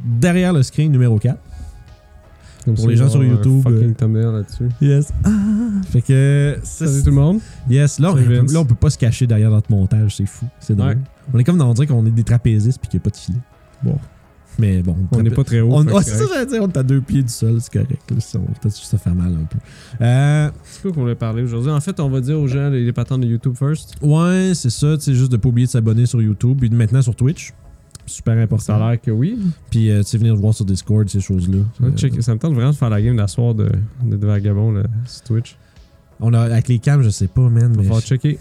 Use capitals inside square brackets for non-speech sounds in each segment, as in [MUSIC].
derrière le screen numéro 4. Comme Pour les gens sur YouTube, Fucking euh, thumbnail là-dessus. Yes. Ah! Fait que. Salut tout le monde. Yes, là on, là, on peut pas se cacher derrière notre montage, c'est fou. C'est. Ouais. On est comme dans on dirait qu'on est des trapézistes puis qu'il n'y a pas de filet. Bon. Mais bon. On n'est pas très haut. On, ouais, c'est c'est ça, j'allais dire, on est à deux pieds du sol, c'est correct. là, ça, on- fait mal un peu. Euh, C'est quoi qu'on voulait parler aujourd'hui? En fait, on va dire aux gens les, les patentes de YouTube first. ouais, c'est ça, sais, juste de pas oublier de s'abonner sur YouTube et maintenant sur Twitch. Super Ça important. a l'air que oui. Puis, euh, tu sais, venir voir sur Discord, ces choses-là. Ça, Euh, check- ça me tente vraiment de faire la game d'asseoir de, de, de Vagabond là, sur Twitch. on a, avec les cams, je sais pas, man, On mais. va falloir je- checker.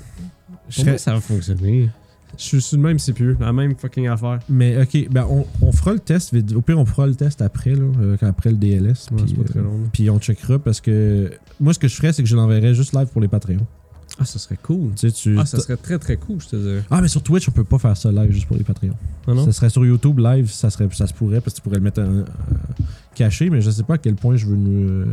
je serais- ça va fonctionner. Je suis sur le même CPU, la même fucking affaire. Mais ok, ben on, on fera le test. Au pire, on fera le test après, là, euh, après le DLS. Ouais, puis, c'est pas très euh, long. là. puis on checkera parce que moi, ce que je ferais, c'est que je l'enverrais juste live pour les Patreons. Ah, ça serait cool. Tu sais, tu. Ah, ça serait très très cool, je te dirais. Ah, mais sur Twitch, on peut pas faire ça live juste pour les Patreons. Ah non? Ça serait sur YouTube live, ça, serait, ça se pourrait parce que tu pourrais le mettre en- en- caché, mais je sais pas à quel point je veux nous.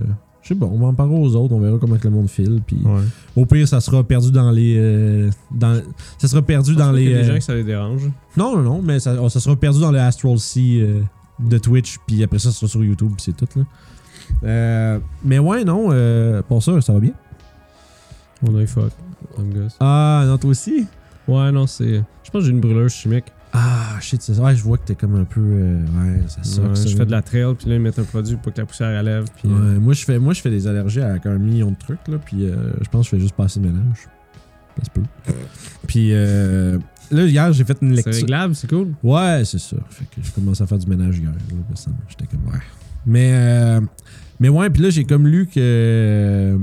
Je sais pas, on va en parler aux autres, on verra comment que le monde file. Puis Ouais. au pire, ça sera perdu dans les. euh, dans, ça sera perdu dans les. Il y a des euh, gens que ça les dérange. Non, non, non, mais ça, oh, ça sera perdu dans le Astral Sea euh, de Twitch, puis après ça, ça sera sur YouTube, puis c'est tout, là. Euh, mais ouais, non, euh, pour ça, ça va bien. On a fuck. Gosse. Ah, non, toi aussi? Ouais, non, c'est. Je pense que j'ai une brûleuse chimique. Ah, shit, c'est ça. Ouais, je vois que t'es comme un peu. euh, ouais, ça sort. Ouais, je fais de la trail, puis là, ils mettent un produit pour que la poussière relève. Puis, Ouais, euh, moi, je fais, moi, je fais des allergies avec un million de trucs, là, puis euh, je pense que je fais juste passer le ménage. Ça se peut. Puis euh, là, hier, j'ai fait une c'est lecture. réglable, c'est cool. Ouais, c'est ça. Fait que j'ai commencé à faire du ménage hier. là, J'étais comme, ouais. Mais, euh, mais ouais, puis là, j'ai comme lu que.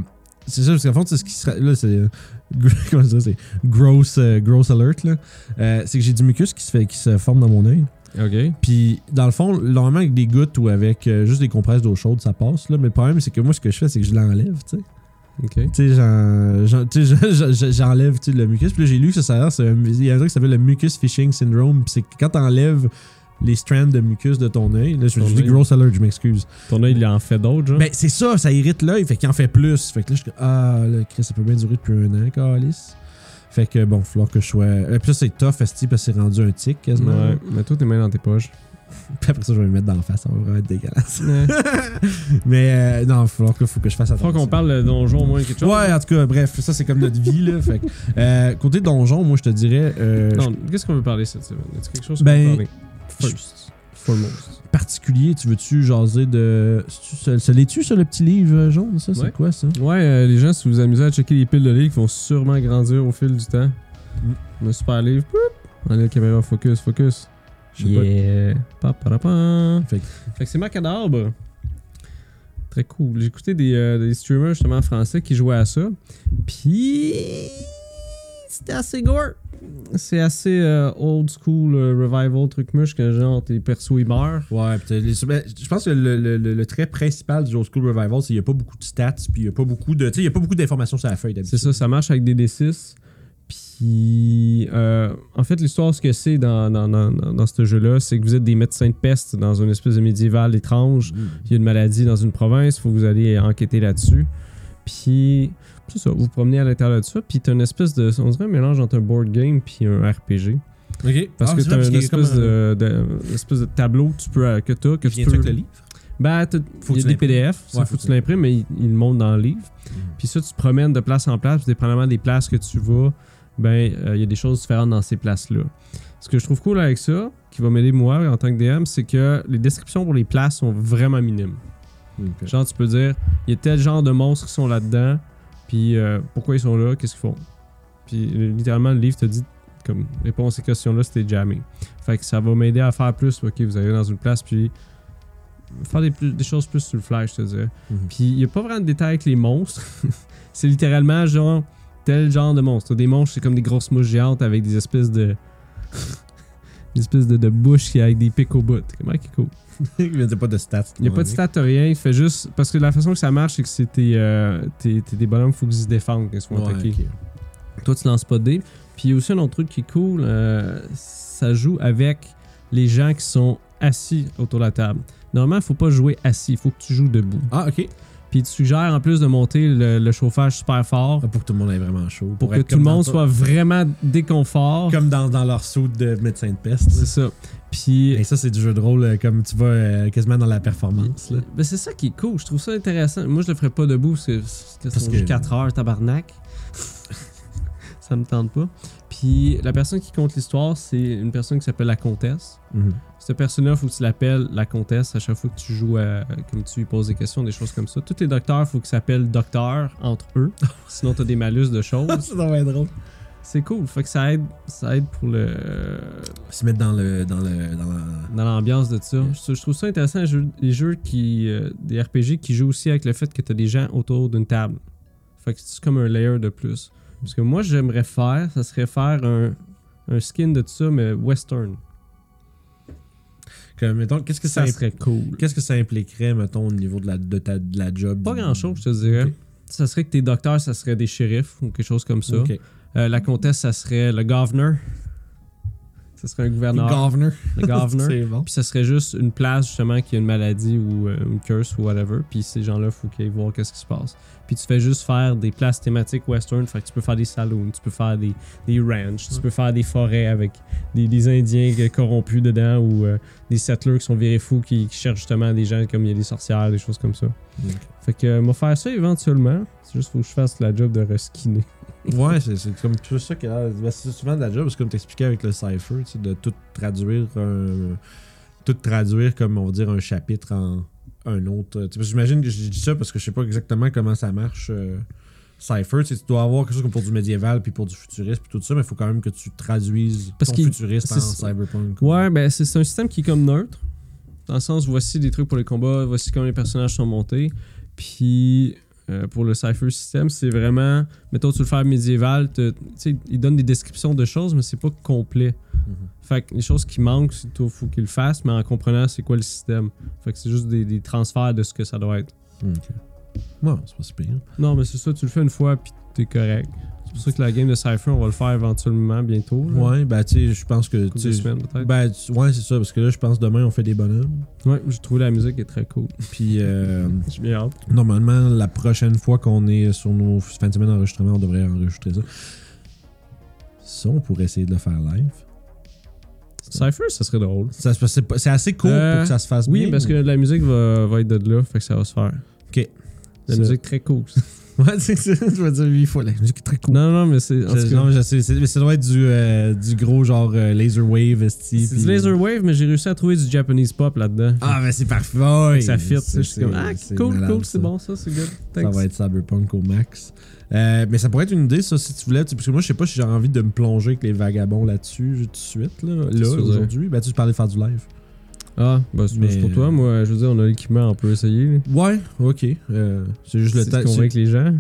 C'est ça, parce qu'en fond, c'est ce qui serait. Là, c'est. euh, [LAUGHS] Comment ça, c'est gross, euh, gross alert, là. Euh, c'est que j'ai du mucus qui se, fait, qui se forme dans mon œil. Ok. Puis, dans le fond, normalement, avec des gouttes ou avec euh, juste des compresses d'eau chaude, ça passe, là. Mais le problème, c'est que moi, ce que je fais, c'est que je l'enlève, tu sais. Ok. Tu sais, [LAUGHS] j'enlève tu sais, le mucus. Puis là, j'ai lu que ça un- il y a un truc qui s'appelle le mucus fishing syndrome. Puis c'est que quand t'enlèves les strands de mucus de ton œil, là, je, dis gross alert, je m'excuse. Ton œil, il en fait d'autres, genre? Ben, c'est ça, ça irrite l'œil, fait qu'il en fait plus. Fait que là, je ah, là, Chris, ça peut bien durer depuis un an, calice. Fait que bon, il va falloir que je sois. Et puis là, c'est tough, esti, parce que c'est rendu un tic quasiment. Ouais, mais toi, tes mains dans tes poches. [LAUGHS] Puis après ça, je vais me mettre dans la face, ça va vraiment être dégueulasse. Ouais. [LAUGHS] Mais euh, non, il va falloir que, faut que je fasse attention. Faut qu'on parle de donjon au moins quelque chose. Ouais, en tout cas, bref, ça c'est comme notre vie, là. Fait que, euh, côté donjon, moi, je te dirais. euh, Non, qu'est-ce qu'on veut parler cette semaine? Est-ce quelque chose qu'on Ben, veut parler? First. Foremost. particulier, tu veux-tu jaser de. Ça, ça l'est-tu sur le petit livre euh, jaune, ça? C'est Ouais. quoi ça? Ouais, euh, les gens, si vous vous amusez à checker les piles de livres qui vont sûrement grandir au fil du temps. Mm. Un super livre. Allez, la caméra, focus, focus. Je sais pas. Yeah. Pa, pa, pa. Fait que- Fait que c'est Macadabre. Très cool. J'ai écouté des, euh, des streamers justement français qui jouaient à ça. Puis. C'était assez gore. C'est assez euh, old school euh, revival truc muche que genre tes persos ils meurent. Ouais, pis t'as les- ben, je pense que le, le- le- le trait principal du Old School Revival, c'est qu'il n'y a pas beaucoup de stats, puis il n'y a pas beaucoup de. Tu sais, il y a pas beaucoup d'informations sur la feuille d'habitude. C'est ça, ça marche avec des D6. Puis, euh, en fait, l'histoire, ce que c'est dans, dans, dans, dans- dans ce jeu-là, c'est que vous êtes des médecins de peste dans une espèce de médiéval étrange. Mm. Il y a une maladie dans une province, il faut que vous alliez enquêter là-dessus. Puis, c'est ça, vous vous promenez à l'intérieur de ça. Puis, t'as une espèce de. On dirait un mélange entre un board game puis un RPG. Ok. Parce Ah, que t'as une espèce un- de, espèce de tableau que tu peux, que t'as, que tu peux. avec le livre? Ben, il y a des. PDF, ça, Ouais, faut que tu l'imprimes, mais il, il le montre dans le livre. Puis ça, tu te promènes de place en place, puis dépendamment des places que tu vas, ben, euh, il y a des choses différentes dans ces places-là. Ce que je trouve cool avec ça, qui va m'aider moi en tant que DM, c'est que les descriptions pour les places sont vraiment minimes. Genre, tu peux dire, il y a tel genre de monstres qui sont là-dedans, puis euh, pourquoi ils sont là, qu'est-ce qu'ils font? Puis littéralement, le livre te dit, comme, réponds à ces questions-là, c'était jammé. Fait que ça va m'aider à faire plus, ok, vous arrivez dans une place, puis faire des, plus- des choses plus sur le flash, je te dirais. Mhm. Puis il n'y a pas vraiment de détails avec les monstres. [LAUGHS] c'est littéralement genre tel genre de monstre. Des monstres, c'est comme des grosses mouches géantes avec des espèces de. [LAUGHS] des espèces de, de bouches qui avec des pics au bout. Comment qui est cool. Il n'y a pas de stats. Il n'y a pas de stats, rien. Il fait juste. Parce que la façon que ça marche, c'est que c'est tes, euh, tes- tes- des bonhommes, il faut qu'ils se défendent quand ils Ouais, attaqués. ok. Toi, tu lances pas de dés. Puis il y a aussi un autre truc qui est cool. euh, ça joue avec les gens qui sont assis autour de la table. Normalement, il faut pas jouer assis. Il faut que tu joues debout. Ah, ok. Puis tu suggères en plus de monter le, le chauffage super fort Pour que tout le monde ait vraiment chaud. pour que tout le monde soit vraiment déconfort. Comme dans, dans leur saut de médecin de peste. C'est ça. Puis Et ça, c'est du jeu de rôle, euh, comme tu vas euh, quasiment dans la performance. Là. Ben, c'est ça qui est cool. Je trouve ça intéressant. Moi, je le ferais pas debout parce que c'est Parce sont que- juste 4 heures, tabarnak. [LAUGHS] ça me tente pas. Puis la personne qui compte l'histoire, c'est une personne qui s'appelle la comtesse. Mhm. Cette personne-là, faut que tu l'appelles la comtesse à chaque fois que tu joues, à- comme tu lui poses des questions, des choses comme ça. Tous les docteurs, faut qu'ils s'appellent docteur entre eux. [LAUGHS] Sinon, t'as des malus de choses. c'est drôle. C'est cool. Fait que ça aide, ça aide pour le Se mettre dans le. Dans le dans la... dans l'ambiance de ça. Je, je trouve ça intéressant, les jeux, les jeux qui, euh, des RPG qui jouent aussi avec le fait que tu as des gens autour d'une table. Fait que c'est comme un layer de plus. Parce que moi, j'aimerais faire, ça serait faire un, un skin de tout ça, mais western. Comme, mettons, qu'est-ce que ça, Ça serait cool. Qu'est-ce que ça impliquerait, mettons, au niveau de la, de ta, de la job? Pas du- grand chose, je te dirais. Ça serait que tes docteurs, ça serait des shérifs ou quelque chose comme ça. Euh, la comtesse, ça serait le governor. Ça serait un gouverneur. Governor. le governor. [LAUGHS] c'est bon. Puis ça serait juste une place justement qui a une maladie ou euh, une curse ou whatever. Puis ces gens-là, il faut qu'ils aillent voir qu'est-ce qui se passe. Puis tu fais juste faire des places thématiques western. Fait que tu peux faire des saloons, tu peux faire des, des ranchs, tu peux faire des forêts avec des, des Indiens corrompus dedans ou euh, des settlers qui sont virés fous qui, qui cherchent justement des gens comme il y a des sorcières, des choses comme ça. Ok. Fait que euh, moi faire ça éventuellement. C'est juste faut que je fasse la job de reskiner. Ouais, c'est comme tout ça que ben, c'est souvent de la job, c'est comme t'expliquais avec le cipher, tu sais, de tout traduire un, tout traduire comme on va dire un chapitre en un autre. J'imagine que je dis ça parce que je sais pas exactement comment ça marche. euh, Cypher, tu dois avoir quelque chose comme pour du médiéval puis pour du futuriste puis tout ça, mais il faut quand même que tu traduises Parce ton futuriste en cyberpunk. Ouais, ben c'est un système qui est comme neutre. Dans le sens, voici des trucs pour les combats, voici comment les personnages sont montés. Puis euh, pour le Cypher système, c'est vraiment, mettons, tu le faire médiéval, tu sais, il donne des descriptions de choses, mais c'est pas complet. Mhm. Fait que les choses qui manquent, c'est il faut qu'il le fasse, mais en comprenant c'est quoi le système. Fait que c'est juste des, des transferts de ce que ça doit être. Ok. Ouais, c'est pas si pire. Non, mais c'est ça, tu le fais une fois, puis t'es correct. C'est pour ça que la game de Cypher, on va le faire éventuellement, bientôt. là. Ouais, ben tu sais, je pense que. Couple tu de sais, semaines, peut-être. Ben, ouais, c'est ça, parce que là, je pense demain, on fait des bonhommes. Ouais, j'ai trouvé la musique est très cool. [LAUGHS] Puis, euh, J'ai bien hâte. normalement, la prochaine fois qu'on est sur nos fins de semaine d'enregistrement, on devrait enregistrer ça. Ça, on pourrait essayer de le faire live. Cypher, ça serait drôle. C'est assez court Euh, pour que ça se fasse Oui, bien. parce que la musique va, va être de là, fait que ça va se faire. Ok. La musique très cool. Ouais, [LAUGHS] c'est ça. Je vais dire huit fois. La musique est très cool. non, non, mais c'est. non, je sais, c'est- mais ça doit être du, euh, du gros genre euh, laser wave, esti. C'est puis- du laser wave, mais j'ai réussi à trouver du Japanese pop là-dedans. Ah, mais c'est parfait. Ouais, ça fit. c'est- Je suis comme, ah, c'est cool, malade, cool, ça. c'est bon, ça, c'est good. Ça Thanks. va être cyberpunk au max. Euh, mais ça pourrait être une idée, ça, si tu voulais. tu Parce que moi, je sais pas si j'ai envie de me plonger avec les vagabonds là-dessus tout de suite, là, là aujourd'hui. Ben, tu parlais de faire du live. Ah, bah, c'est Mais- pour toi. Moi, je veux dire, on a l'équipement, on peut essayer. Ouais, ok. Euh, c'est juste le temps. de convaincre les gens?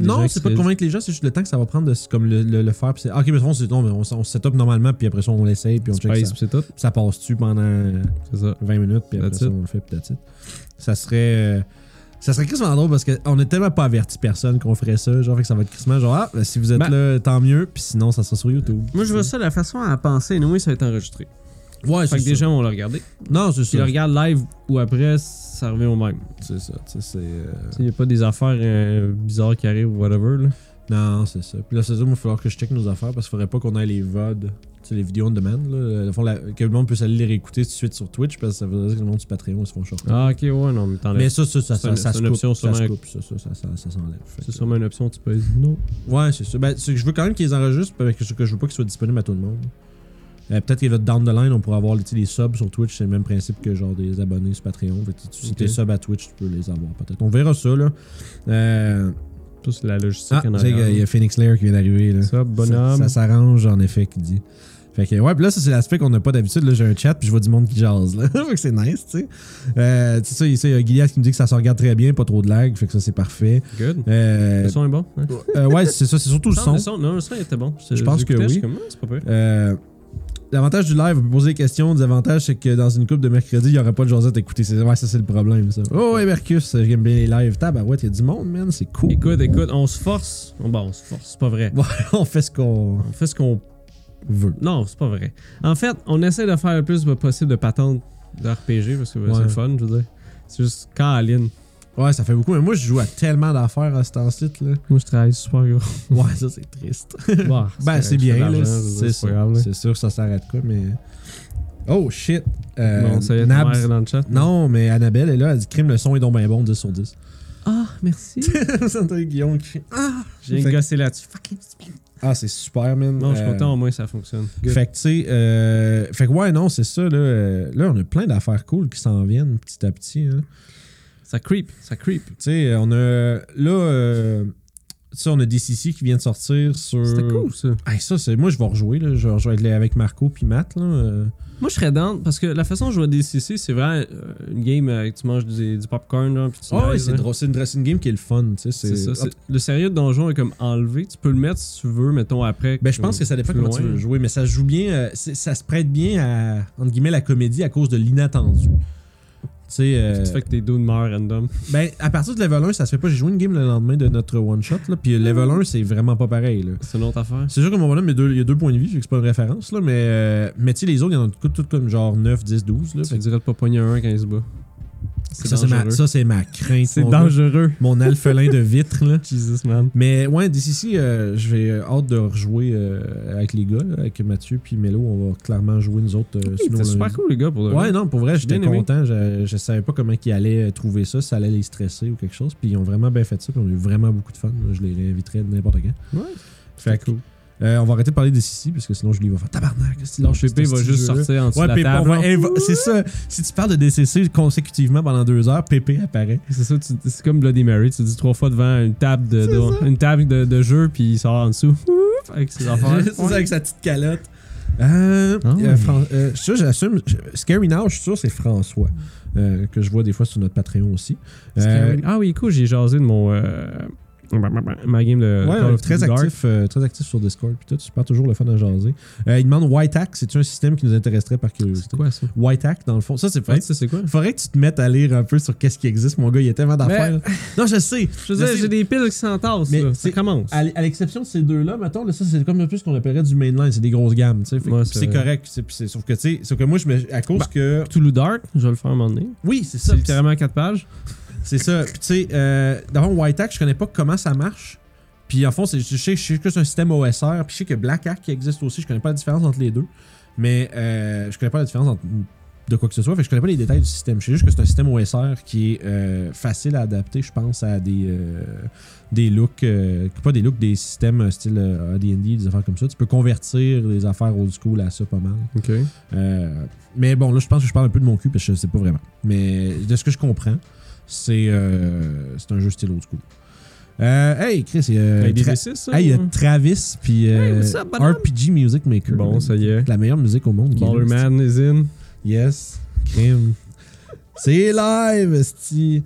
Non, c'est pas de convaincre les gens, c'est juste le temps que ça va prendre de comme le, le- le faire. puis ah, ok, mais bon, c'est non, mais on, on se set up normalement, puis après ça, on l'essaye, puis on check Space, ça. pis c'est tout? Ça passe-tu pendant euh, C'est ça. 20 minutes, puis après ça, on le fait, puis that's it. Ça serait. euh, ça serait quasiment drôle parce qu'on a tellement pas averti personne qu'on ferait ça. Genre, fait que ça va être quasiment genre, ah, ben, si vous êtes Ben- là, tant mieux, puis sinon, ça sera sur YouTube. Moi, je vois ça de la façon à penser. Nous, ça va être enregistré. Ouais, Fait que des gens vont le regarder. Non, c'est S'ils ça. le regardent live ou après, ça revient au même. C'est ça. tu sais, c'est. euh, Il n'y a pas des affaires euh, bizarres qui arrivent ou whatever. Là. Non, c'est ça. Puis là, c'est ça, il va falloir que je check nos affaires parce qu'il faudrait pas qu'on ait les VOD, tu sais, les vidéos on demand. Là. Dans le fond, la- que le monde puisse aller les réécouter tout de suite sur Twitch parce que ça veut dire que le monde sur Patreon ils se font shorter. Ah, ok, ouais, non, mais t'enlèves. Mais ça, ça, ça, C'est ça, une- ça c'est se une coupe. option Ça se sûrement- coupe, ça, ça, ça, ça, ça s'enlève. Fait C'est sûrement une option, tu peux dire non. Ouais, c'est ça. Ben, c'est que je veux quand même qu'ils les enregistrent parce que je, que je veux pas qu'ils soient disponibles à tout le monde. Euh, Peut-être qu'il va down the line, on pourra avoir les subs sur Twitch, c'est le même principe que genre des abonnés sur Patreon. Fait que si t'es sub à Twitch, tu peux les avoir peut-être. On verra ça là. Euh, Ça, c'est la logistique ah, en il y a- Phoenix Lair qui vient d'arriver. Ça, bonhomme. Ça, ça s'arrange en effet qui dit. Fait que ouais, puis là ça c'est l'aspect qu'on n'a pas d'habitude. Là j'ai un chat puis je vois du monde qui jase là. [LAUGHS] fait que c'est nice, tu sais. Euh, tu sais il y a Gilias qui me dit que ça se regarde très bien, pas trop de lag, fait que ça c'est parfait. Good. Euh, Le son est bon. hein? euh, ouais, c'est ça, c'est surtout le Non, son. Non, le son était bon. Je pense que oui. comme, ah, c'est pas pire. Euh, L'avantage du live, on peut poser des questions. Le désavantage, c'est que dans une coupe de mercredi, il n'y aurait pas de Josette à écouter. C'est- Ouais, ça, c'est le problème, ça. Oh, ouais, Mercus, j'aime bien les lives. Tabarouette, il y a du monde, man. C'est cool. Écoute, écoute, on se force. Bon, on se force, c'est pas vrai. [LAUGHS] On fait ce qu'on On fait ce qu'on veut. Non, c'est pas vrai. En fait, on essaie de faire le plus possible de patentes de RPG parce que ben, Ouais. c'est le fun, je veux dire. C'est juste quand Aline. Ouais, ça fait beaucoup, mais moi, je joue à tellement d'affaires à ce temps-ci, là. Moi, je travaille super gros. [LAUGHS] Ouais, ça, c'est triste. [LAUGHS] Bah, ben, c'est bien, là. C'est là. C'est sûr, ça s'arrête quoi, mais. Oh, shit. Euh, Bon, ça y est, dans le chat. Non, mais Annabelle est là, elle dit crime, le son est donc bien bon, 10 sur 10. Ah, merci. [LAUGHS] c'est André Guillaume qui Ah J'ai Fait- gossé là-dessus. Fucking Ah, c'est super, man. Non, je suis Euh, content, au moins ça fonctionne. Good. Fait que, tu sais, euh, fait que, ouais, non, c'est ça, là. euh, là, on a plein d'affaires cool qui s'en viennent petit à petit, hein. Ça creep, ça creep. Tu sais, on a. Là, euh, tu sais, on a DCC qui vient de sortir sur. C'était cool, ça. Hey, ça, c'est. Moi, je vais rejouer, là. Je vais rejouer avec, Marco puis Matt, là. euh. Moi, je serais down parce que la façon dont je joue à DCC, c'est vraiment euh, une game euh, que tu manges du, du popcorn, là, puis tu Ah, ouais, c'est drôle. C'est une, une game qui est le fun, tu sais. C'est ça. c'est- Le sérieux de donjon est comme enlevé. Tu peux le mettre si tu veux, mettons après. Ben, je pense que ça dépend comment tu veux jouer, mais ça se joue bien. euh, ça se prête bien à, entre guillemets, la comédie à cause de l'inattendu. Tu sais. euh, Tu fais que tes deux meurent random? [LAUGHS] ben, à partir de level 1, ça se fait pas. J'ai joué une game le lendemain de notre one-shot, là. Puis level 1, c'est vraiment pas pareil, là. C'est une autre affaire. C'est sûr que mon bonhomme, il y a deux, il y a deux points de vie, fait que c'est pas une référence, là. Mais, euh, mais tu sais, les autres, il y en a tout, tout comme genre 9, 10, 12, là. Tu Fait dirais de pas pogner un quand il se bat. Ça, c'est ma, dangereux. ça, c'est ma crainte. C'est dangereux. [LAUGHS] Mon alphelin de vitre, là. [LAUGHS] Jesus, man. Mais ouais, d'ici, euh, je vais euh, hâte de rejouer euh, avec les gars, là, avec Mathieu puis Mélo. On va clairement jouer nous autres. euh, C'était super cool, les gars, pour le Ouais, non, pour vrai, j'étais content. Je, je savais pas comment ils allaient trouver ça, si ça allait les stresser ou quelque chose. Puis ils ont vraiment bien fait ça. Puis on a eu vraiment beaucoup de fun. Je les réinviterai n'importe quand. Ouais. Fait que, cool. Euh, on va arrêter de parler de Sissi parce que sinon Julie va faire tabarnak. Pépé ce va juste sortir en dessous Ouais, de la table. c'est ça. Si tu parles de DCC consécutivement pendant deux heures, Pépé apparaît. C'est ça, c'est comme Bloody Mary. Tu dis trois fois devant une table de, une table de, de jeu, puis il sort en dessous. [LAUGHS] Avec ses affaires. [LAUGHS] c'est ça avec sa petite calotte. Euh, ouais. euh, euh, ça, j'assume. je- Scary Now, je suis sûr, c'est François. euh, que je vois des fois sur notre Patreon aussi. Scary- Ah oui, cool, j'ai jasé de mon. Ma game de. ouais, Call of très actif, euh, très actif sur Discord. Puis tout, super toujours le fun à jaser. Euh, il demande White Hack, c'est un système qui nous intéresserait par curiosité? C'est quoi ça? White Hack, dans le fond, ça c'est vrai. c'est quoi? Faudrait que tu te mettes à lire un peu sur qu'est-ce qui existe, mon gars. Il y a tellement d'affaires. [LAUGHS] Non, je sais. Je sais. j'ai des piles qui s'entassent. Mais Ça commence. À à l'exception de ces deux-là, mettons, là, ça c'est comme un peu ce qu'on appellerait du mainline, c'est des grosses gammes, Ouais, puis c'est correct, c'est- puis c'est- sauf que tu sais, sauf que moi je me, à cause Bah, que, Toulouse Dark, je vais le faire un moment donné. oui c'est ça, C'est puis littéralement 4 pages. C'est ça. Puis tu sais, euh, d'abord White Hack, je connais pas comment ça marche. Puis en fond, je sais, je sais que c'est un système OSR, puis je sais que Black Hack qui existe aussi, je connais pas la différence entre les deux, mais euh, je connais pas la différence entre de quoi que ce soit, fait que je connais pas les détails du système. Je sais juste que c'est un système OSR qui est euh, facile à adapter, je pense, à des euh, des looks, euh, pas des looks, des systèmes style AD&D, des affaires comme ça. Tu peux convertir des affaires old school à ça pas mal. Ok. Mais bon, là, je pense que je parle un peu de mon cul parce que je sais pas vraiment. Mais de ce que je comprends, c'est euh, c'est un jeu style old school. Euh, hey, Chris, il y a, Avec des Tra- D6, ça? hey, il y a Travis puis euh, Hey? RPG Music Maker. Bon, ça y est. La meilleure musique au monde. Ballerman is in. Yes. Crime. c'est live, esti.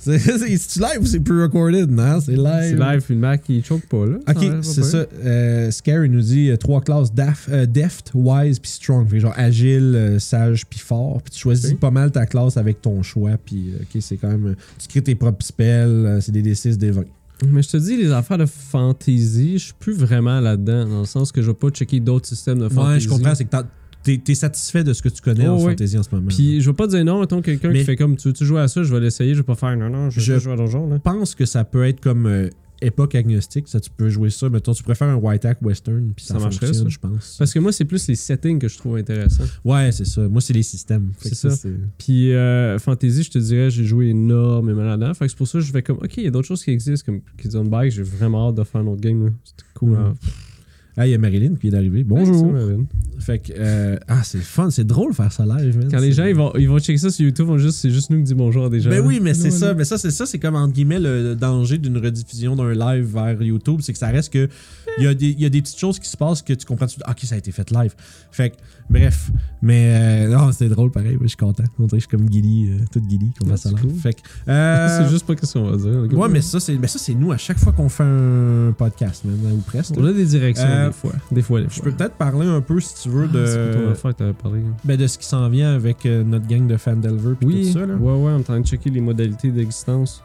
[LAUGHS] C'est c'est-tu live ou c'est pre-recorded? Non, c'est live. C'est live, puis le Mac, il choke pas, là. Ok, c'est ça. Euh, Scary nous dit euh, trois classes daf, euh, deft, wise puis strong. Fait genre agile, euh, sage puis fort. Puis tu choisis pas mal ta classe avec ton choix. Puis ok, c'est quand même. Tu crées tes propres spells. c'est des D6, des 20. Mais je te dis, les affaires de fantasy, je suis plus vraiment là-dedans, dans le sens que je vais pas checker d'autres systèmes de fantasy. Ouais, je comprends. C'est que t'as- t'es es satisfait de ce que tu connais Oh, en ouais. fantasy en ce moment. Puis je vais pas dire non, mettons quelqu'un qui fait comme tu veux-tu jouer à ça, je vais l'essayer, je vais pas faire non, non, je, Je- veux jouer à donjon, je pense que ça peut être comme euh, époque agnostique. Ça, tu peux jouer ça. Mettons, tu préfères un white hack western. Puis ça, Ça marcherait, ça. je pense. Parce que moi, c'est plus les settings que je trouve intéressants. Ouais, c'est ça. Moi, c'est les systèmes. C'est ça. Puis euh, fantasy, je te dirais, j'ai joué énormément là-dedans. Fait que c'est pour ça que je fais comme, ok, il y a d'autres choses qui existent, comme Kids on Bike, j'ai vraiment hâte de faire un autre game, là. C'était cool. Mhm. hein. Ah, il y a Marilyn qui est arrivée. Bonjour. Marvin. Fait que, euh, ah, c'est fun, c'est drôle de faire ça live, man. Quand les gens ils vont, ils vont checker ça sur YouTube, c'est juste nous qui dit bonjour à des gens. Ben oui, mais c'est ça. Mais ça, c'est ça, c'est comme entre guillemets le danger d'une rediffusion d'un live vers YouTube, c'est que ça reste que il y, a des- il y a des petites choses qui se passent que tu comprends suite, Ah, ok, ça a été fait live. Fait que, bref. Mais euh, non, c'est drôle pareil, je suis content. On dirait que je suis comme Gilly, euh, toute Gilly qu'on fasse ça c'est live. cool. Fait que, [LAUGHS] euh, c'est juste pas qu'est-ce qu'on va dire. Ouais, mais ça, c'est mais ça, c'est nous à chaque fois qu'on fait un podcast, man, ou presque. On a des directions Euh, des fois. Des fois, des Je fois. peux peut-être parler un peu, si tu veux, Ah, c'est de, affaire que parlé? ben, de ce qui s'en vient avec euh, notre gang de Fandelver Oui, tout ça. Là. ouais, ouais, on est en train de checker les modalités d'existence.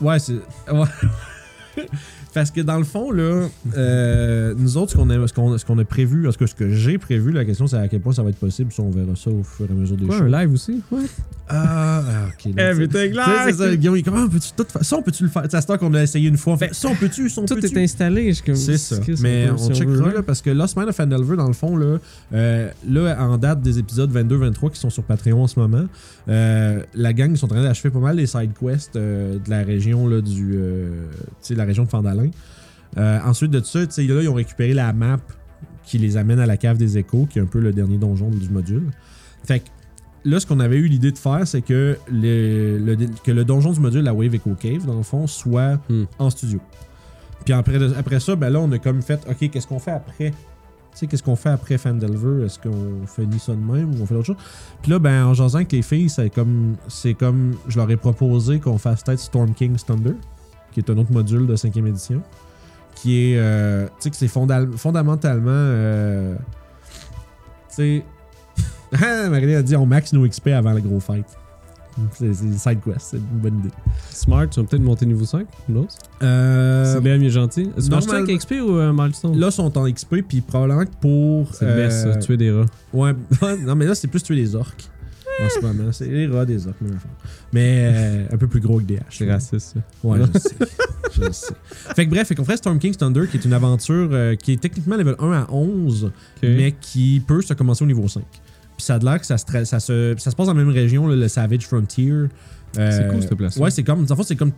Ouais, c'est. Ouais. Parce que dans le fond, là, euh, nous autres, ce qu'on a, ce qu'on, ce qu'on a prévu, parce que ce que j'ai prévu, la question c'est à quel point ça va être possible, si on verra ça au fur et à mesure des Quoi, choses. un live aussi? Ouais. Ah, ah, ok. Everything tu sais, live! C'est ça, Guillaume, il est comme, Ah, peux-tu tout faire? Ça, on peut-tu le faire? Sais, à ce temps qu'on a essayé une fois, on fait, ça, on peut-tu? Ça, on Tout peut-tu? est installé. Je suis comme, C'est ça. Mais on veut, checkera, là. parce que Lost Mine of Fandelver, dans le fond, là, euh, là, en date des épisodes 22-23 qui sont sur Patreon en ce moment, euh, la gang, ils sont en train d'achever pas mal les side quests euh, de la région, là, du, euh, tu sais, la région de Euh, ensuite de ça, là, ils ont récupéré la map qui les amène à la cave des échos, qui est un peu le dernier donjon du module. Fait que là, ce qu'on avait eu l'idée de faire, c'est que le, le- que le donjon du module, la Wave Echo Cave, dans le fond, soit Hmm. en studio. Puis après, après ça, ben là, on a comme fait, OK, qu'est-ce qu'on fait après? Tu sais, qu'est-ce qu'on fait après Fandelver? Est-ce qu'on finit ça de même ou on fait autre chose? Puis là, ben, en jasant avec les filles, c'est comme, c'est comme, je leur ai proposé qu'on fasse peut-être Storm King's Thunder, qui est un autre module de 5e édition, qui est, euh, tu sais, que c'est fonda- fondamentalement, euh, tu sais, [LAUGHS] ah, Marie a dit on max nos XP avant le gros fight. C'est c'est side quest, c'est une bonne idée. Smart, tu vas peut-être monter niveau 5 ou Euh, C'est bien mieux gentil. Tu marches normal- 5 XP ou un milestone? là, sont en XP, puis probablement que pour. c'est le best, euh, tuer des rats. Ouais, [LAUGHS] non, mais là, c'est plus tuer les orques en ce moment. C'est les rats des orques, même affaire. Mais euh, un peu plus gros que des haches. C'est raciste, ça. Ouais, je sais. je sais. Fait que bref, fait qu'on ferait Storm King's Thunder, qui est une aventure euh, qui est techniquement level 1 à 11, Ok. mais qui peut se commencer au niveau 5. Puis ça a l'air que ça se, ça, se, ça se passe dans la même région, là, le Savage Frontier. Euh, C'est cool, cette place. Ouais, c'est comme. En fait, c'est comme.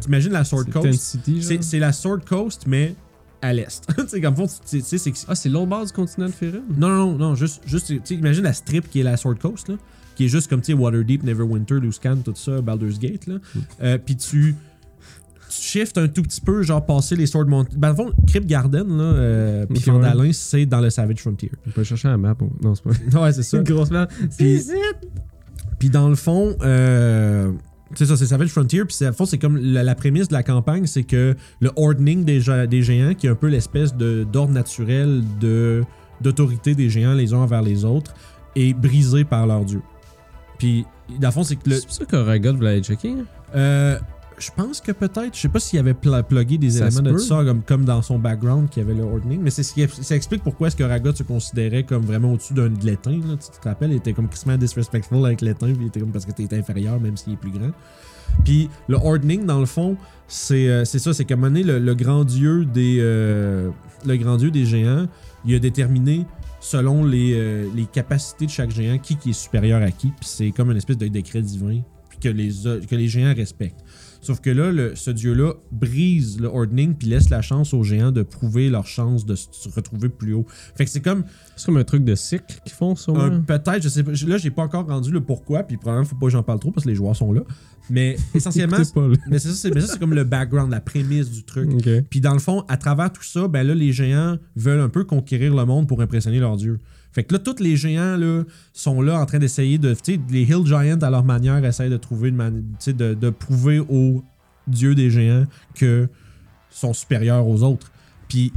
T'imagines la Sword C'est Coast. C'est c'est la Sword Coast, mais à l'est. [LAUGHS] sais, comme fond, tu sais, c'est Ah, c'est l'autre bord du continent de Ferrum? non, non, non, juste, juste tu imagine la strip qui est la Sword Coast, là, qui est juste comme, tu sais, Waterdeep, Neverwinter, Luscan, tout ça, Baldur's Gate, là. Euh, Puis tu, tu shifts un tout petit peu, genre passer les Sword Mountain. Ben, fond, Crypt Garden, là, euh, puis Fandalin, c'est dans le Savage Frontier. On peut chercher la map. on- Non, c'est pas. [LAUGHS] ouais, c'est ça. grosse map. Puis- Puis dans le fond, euh, c'est ça, c'est Savage Frontier. Puis fond, c'est comme la, la prémisse de la campagne, c'est que le ordning des, des géants, qui est un peu l'espèce de- d'ordre naturel de d'autorité des géants les uns envers les autres, est brisé par leur dieu. Puis dans le fond, c'est que le, C'est pour ça qu'Oragon voulait aller checker. hein? euh, je pense que peut-être, je sais pas s'il avait pla- plugué des Ça éléments de peut. ça comme, comme dans son background qui avait le ordning, mais c'est ce qui ça explique pourquoi est-ce que Ragot se considérait comme vraiment au-dessus d'un de l'étain. là. Tu te rappelles, il était comme quasiment disrespectful avec l'étain, puis il était comme parce que t'es inférieur même s'il est plus grand. Puis le ordning dans le fond, c'est euh, c'est ça, c'est qu'à un moment donné, le, le grand dieu des euh, le grand dieu des géants, il a déterminé selon les, euh, les capacités de chaque géant qui, qui est supérieur à qui, puis c'est comme une espèce de décret divin que les, que les géants respectent. Sauf que là, le- ce dieu-là brise le ordning puis laisse la chance aux géants de prouver leur chance de se retrouver plus haut. Fait que c'est comme C'est comme un truc de cycle qu'ils font, ça. peut-être, je sais pas, là j'ai pas encore rendu le pourquoi, puis probablement faut pas que j'en parle trop parce que les joueurs sont là. Mais [LAUGHS] essentiellement, pas, là. mais c'est ça, c'est mais ça, c'est comme le background, la prémisse du truc. Puis dans le fond, à travers tout ça, ben là, les géants veulent un peu conquérir le monde pour impressionner leur dieu. Fait que là, tous les géants là, sont là en train d'essayer de. Les Hill Giants, à leur manière, essayent de trouver une mani- de prouver aux dieux des géants que sont supérieurs aux autres. Puis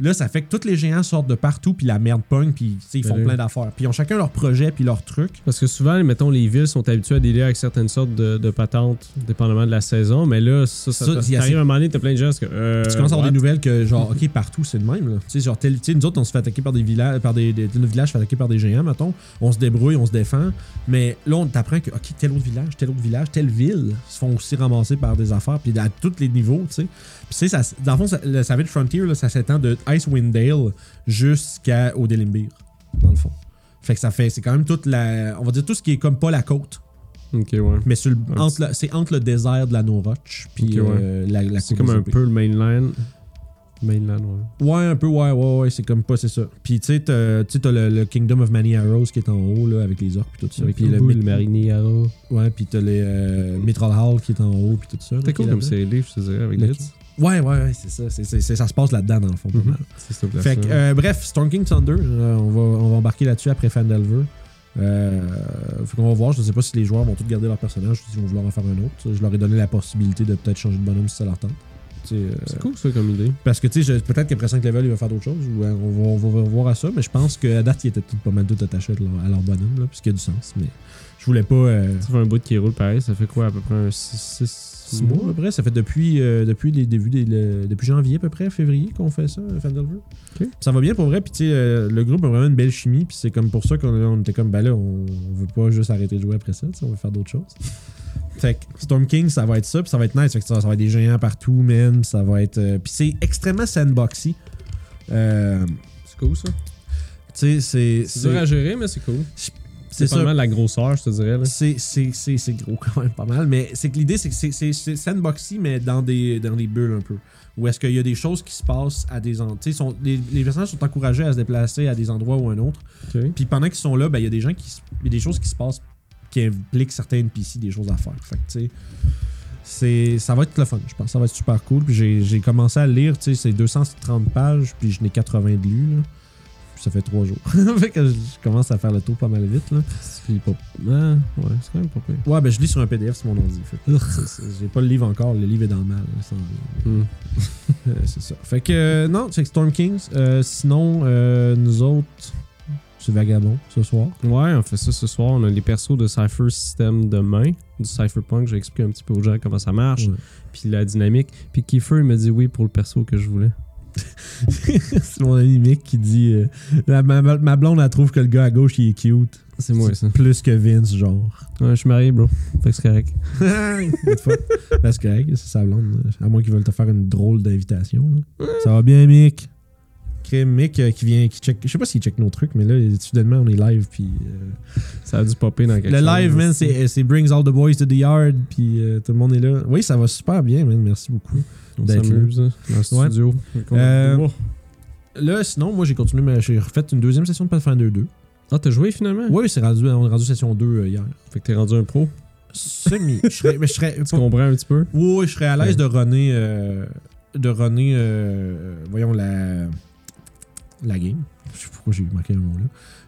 là, ça fait que tous les géants sortent de partout, puis la merde pogne, puis ils font Ben plein d'affaires. Puis ils ont chacun leur projet, puis leur truc. Parce que souvent, mettons, les villes sont habituées à délire avec certaines sortes de, de patentes, dépendamment de la saison. Mais là, ça, ça, Ça, t'arrive à un moment donné, t'as plein de gens. parce que, euh, tu commences à avoir des nouvelles que, genre, OK, partout, c'est le même. Tu sais, genre, tel- tu sais, nous autres, on se fait attaquer par des villages, par des, des, notre village se fait attaquer par des géants, mettons. On se débrouille, on se défend. Mais là, on t'apprend que, OK, tel autre village, tel autre village, telle ville se font aussi ramasser par des affaires, puis à tous les niveaux, tu sais. Puis, tu sais, ça- dans le fond, ça- le Savage Frontier, là, ça s'étend de Icewind Dale jusqu'au Delimbir, dans le fond. Fait que ça fait, c'est quand même toute la. On va dire tout ce qui est comme pas la côte, Ok, ouais. mais entre le- c'est entre le désert de la No-Roche, puis ouais. euh, la, la C'est comme un peu le mainland. Mainland, ouais. Ouais, un peu, ouais, ouais, ouais, c'est comme pas, c'est ça. Puis tu sais, t'as tu sais, t'as le, le Kingdom of Many Arrows qui est en haut, là, avec les orques, puis tout ça. Avec puis le, le, le Mariniaro. Ouais, puis t'as les euh, Hall qui est en haut, puis tout ça. est cool comme là-dedans. série livre, je te dirais, avec Lequel? Ouais, ouais, ouais, c'est ça. Ça se passe là-dedans, dans le fond, cette place Fait que, euh, bref, Storm King Thunder, euh, on, va, on va embarquer là-dessus après Fandelver. Euh, fait qu'on va voir, je sais pas si les joueurs vont tous garder leur personnage ou s'ils vont vouloir en faire un autre. Je leur ai donné la possibilité de peut-être changer de bonhomme si ça leur tente. Tu euh, C'est cool ça comme idée. Parce que tu sais, peut-être qu'après 5 levels, il va faire d'autres choses. Ou on, va, on va revoir à ça. Mais je pense qu'à date, ils étaient tout, pas mal tout attachés à leur, à leur bonhomme, là, puisqu'il y a du sens. Mais je voulais pas. Ça fait un bout qui roule pareil, ça fait quoi à peu près un 6 six mois à peu près. Ça fait depuis, euh, depuis les débuts des, le- depuis janvier à peu près, février qu'on fait ça, Fandelver. Ok. Ça va bien pour vrai. Puis tu sais, euh, le groupe a vraiment une belle chimie. Puis c'est comme pour ça qu'on on était comme, ben là, on, on veut pas juste arrêter de jouer après ça. On veut faire d'autres choses. Fait que Storm King, ça va être ça. Puis ça va être nice. Fait que ça, ça va être des géants partout, man. Ça va être. euh, puis c'est extrêmement sandboxy. Euh, C'est cool ça. tu sais, c'est. C'est dur à gérer, mais c'est cool. C'est pas ça. mal la grosseur, je te dirais. C'est, gros quand même pas mal, mais c'est que l'idée c'est que c'est, sandboxy mais dans des, dans des bulles un peu. Où est-ce qu'il y a des choses qui se passent à des endroits. Les, les personnages sont encouragés à se déplacer à des endroits ou un autre. Puis pendant qu'ils sont là, ben, il y a des gens qui. y a des choses qui se passent qui impliquent certains NPC, des choses à faire. Fait que tu sais. C'est, ça va être le fun, je pense. Ça va être super cool. Puis j'ai, commencé à lire, tu sais, c'est 230 pages, puis je n'ai 80 de lus. Là. Ça fait 3 jours. [LAUGHS] fait que je commence à faire le tour pas mal vite. Là. C'est pas. Ah, ouais, c'est quand même pas pire. Ouais, ben je lis sur un PDF sur mon ordi. J'ai pas le livre encore, le livre est dans le mal. vient. Hmm. [LAUGHS] Euh, c'est ça. Fait que euh, non, c'est Storm Kings. Euh, sinon, euh, nous autres, c'est Vagabond ce soir. Ouais, on fait ça ce soir. On a les persos de Cypher System demain, du Cypherpunk. Je vais expliquer un petit peu aux gens comment ça marche, Ouais. puis la dynamique. Puis Kiefer, il m'a dit oui pour le perso que je voulais. [LAUGHS] c'est mon ami Mick qui dit euh, la- ma, blonde, elle trouve que le gars à gauche, il est cute. C'est moi, ça. Plus que Vince, genre. Ouais, je suis marié, bro. Fait que c'est correct. [LAUGHS] Ben, c'est correct, c'est sa blonde. À moins qu'ils veulent te faire une drôle d'invitation. là. Ça va bien, Mick? Mick euh, qui vient, qui check. Je sais pas s'il check nos trucs, mais là, soudainement, on est live. Puis, euh, [LAUGHS] Ça a dû popper dans quelque le chose. live, man, c'est Brings All the Boys to the Yard. Puis euh, tout le monde est là. Oui, ça va super bien, man. Merci beaucoup. On d'être s'amuse hein, dans le studio. Là, sinon, moi, j'ai continué. ma- J'ai refait une deuxième session de Pathfinder 2. Ah, t'as joué finalement? Oui, c'est rendu, on est rendu session 2 euh, hier. Fait que t'es rendu un pro. Semi. je serais, mais je serais, [LAUGHS] Tu comprends un petit peu? Oui, je serais à l'aise Ouais. de runner, de runner euh, voyons, la, la game. Je sais pas pourquoi j'ai manqué un mot là.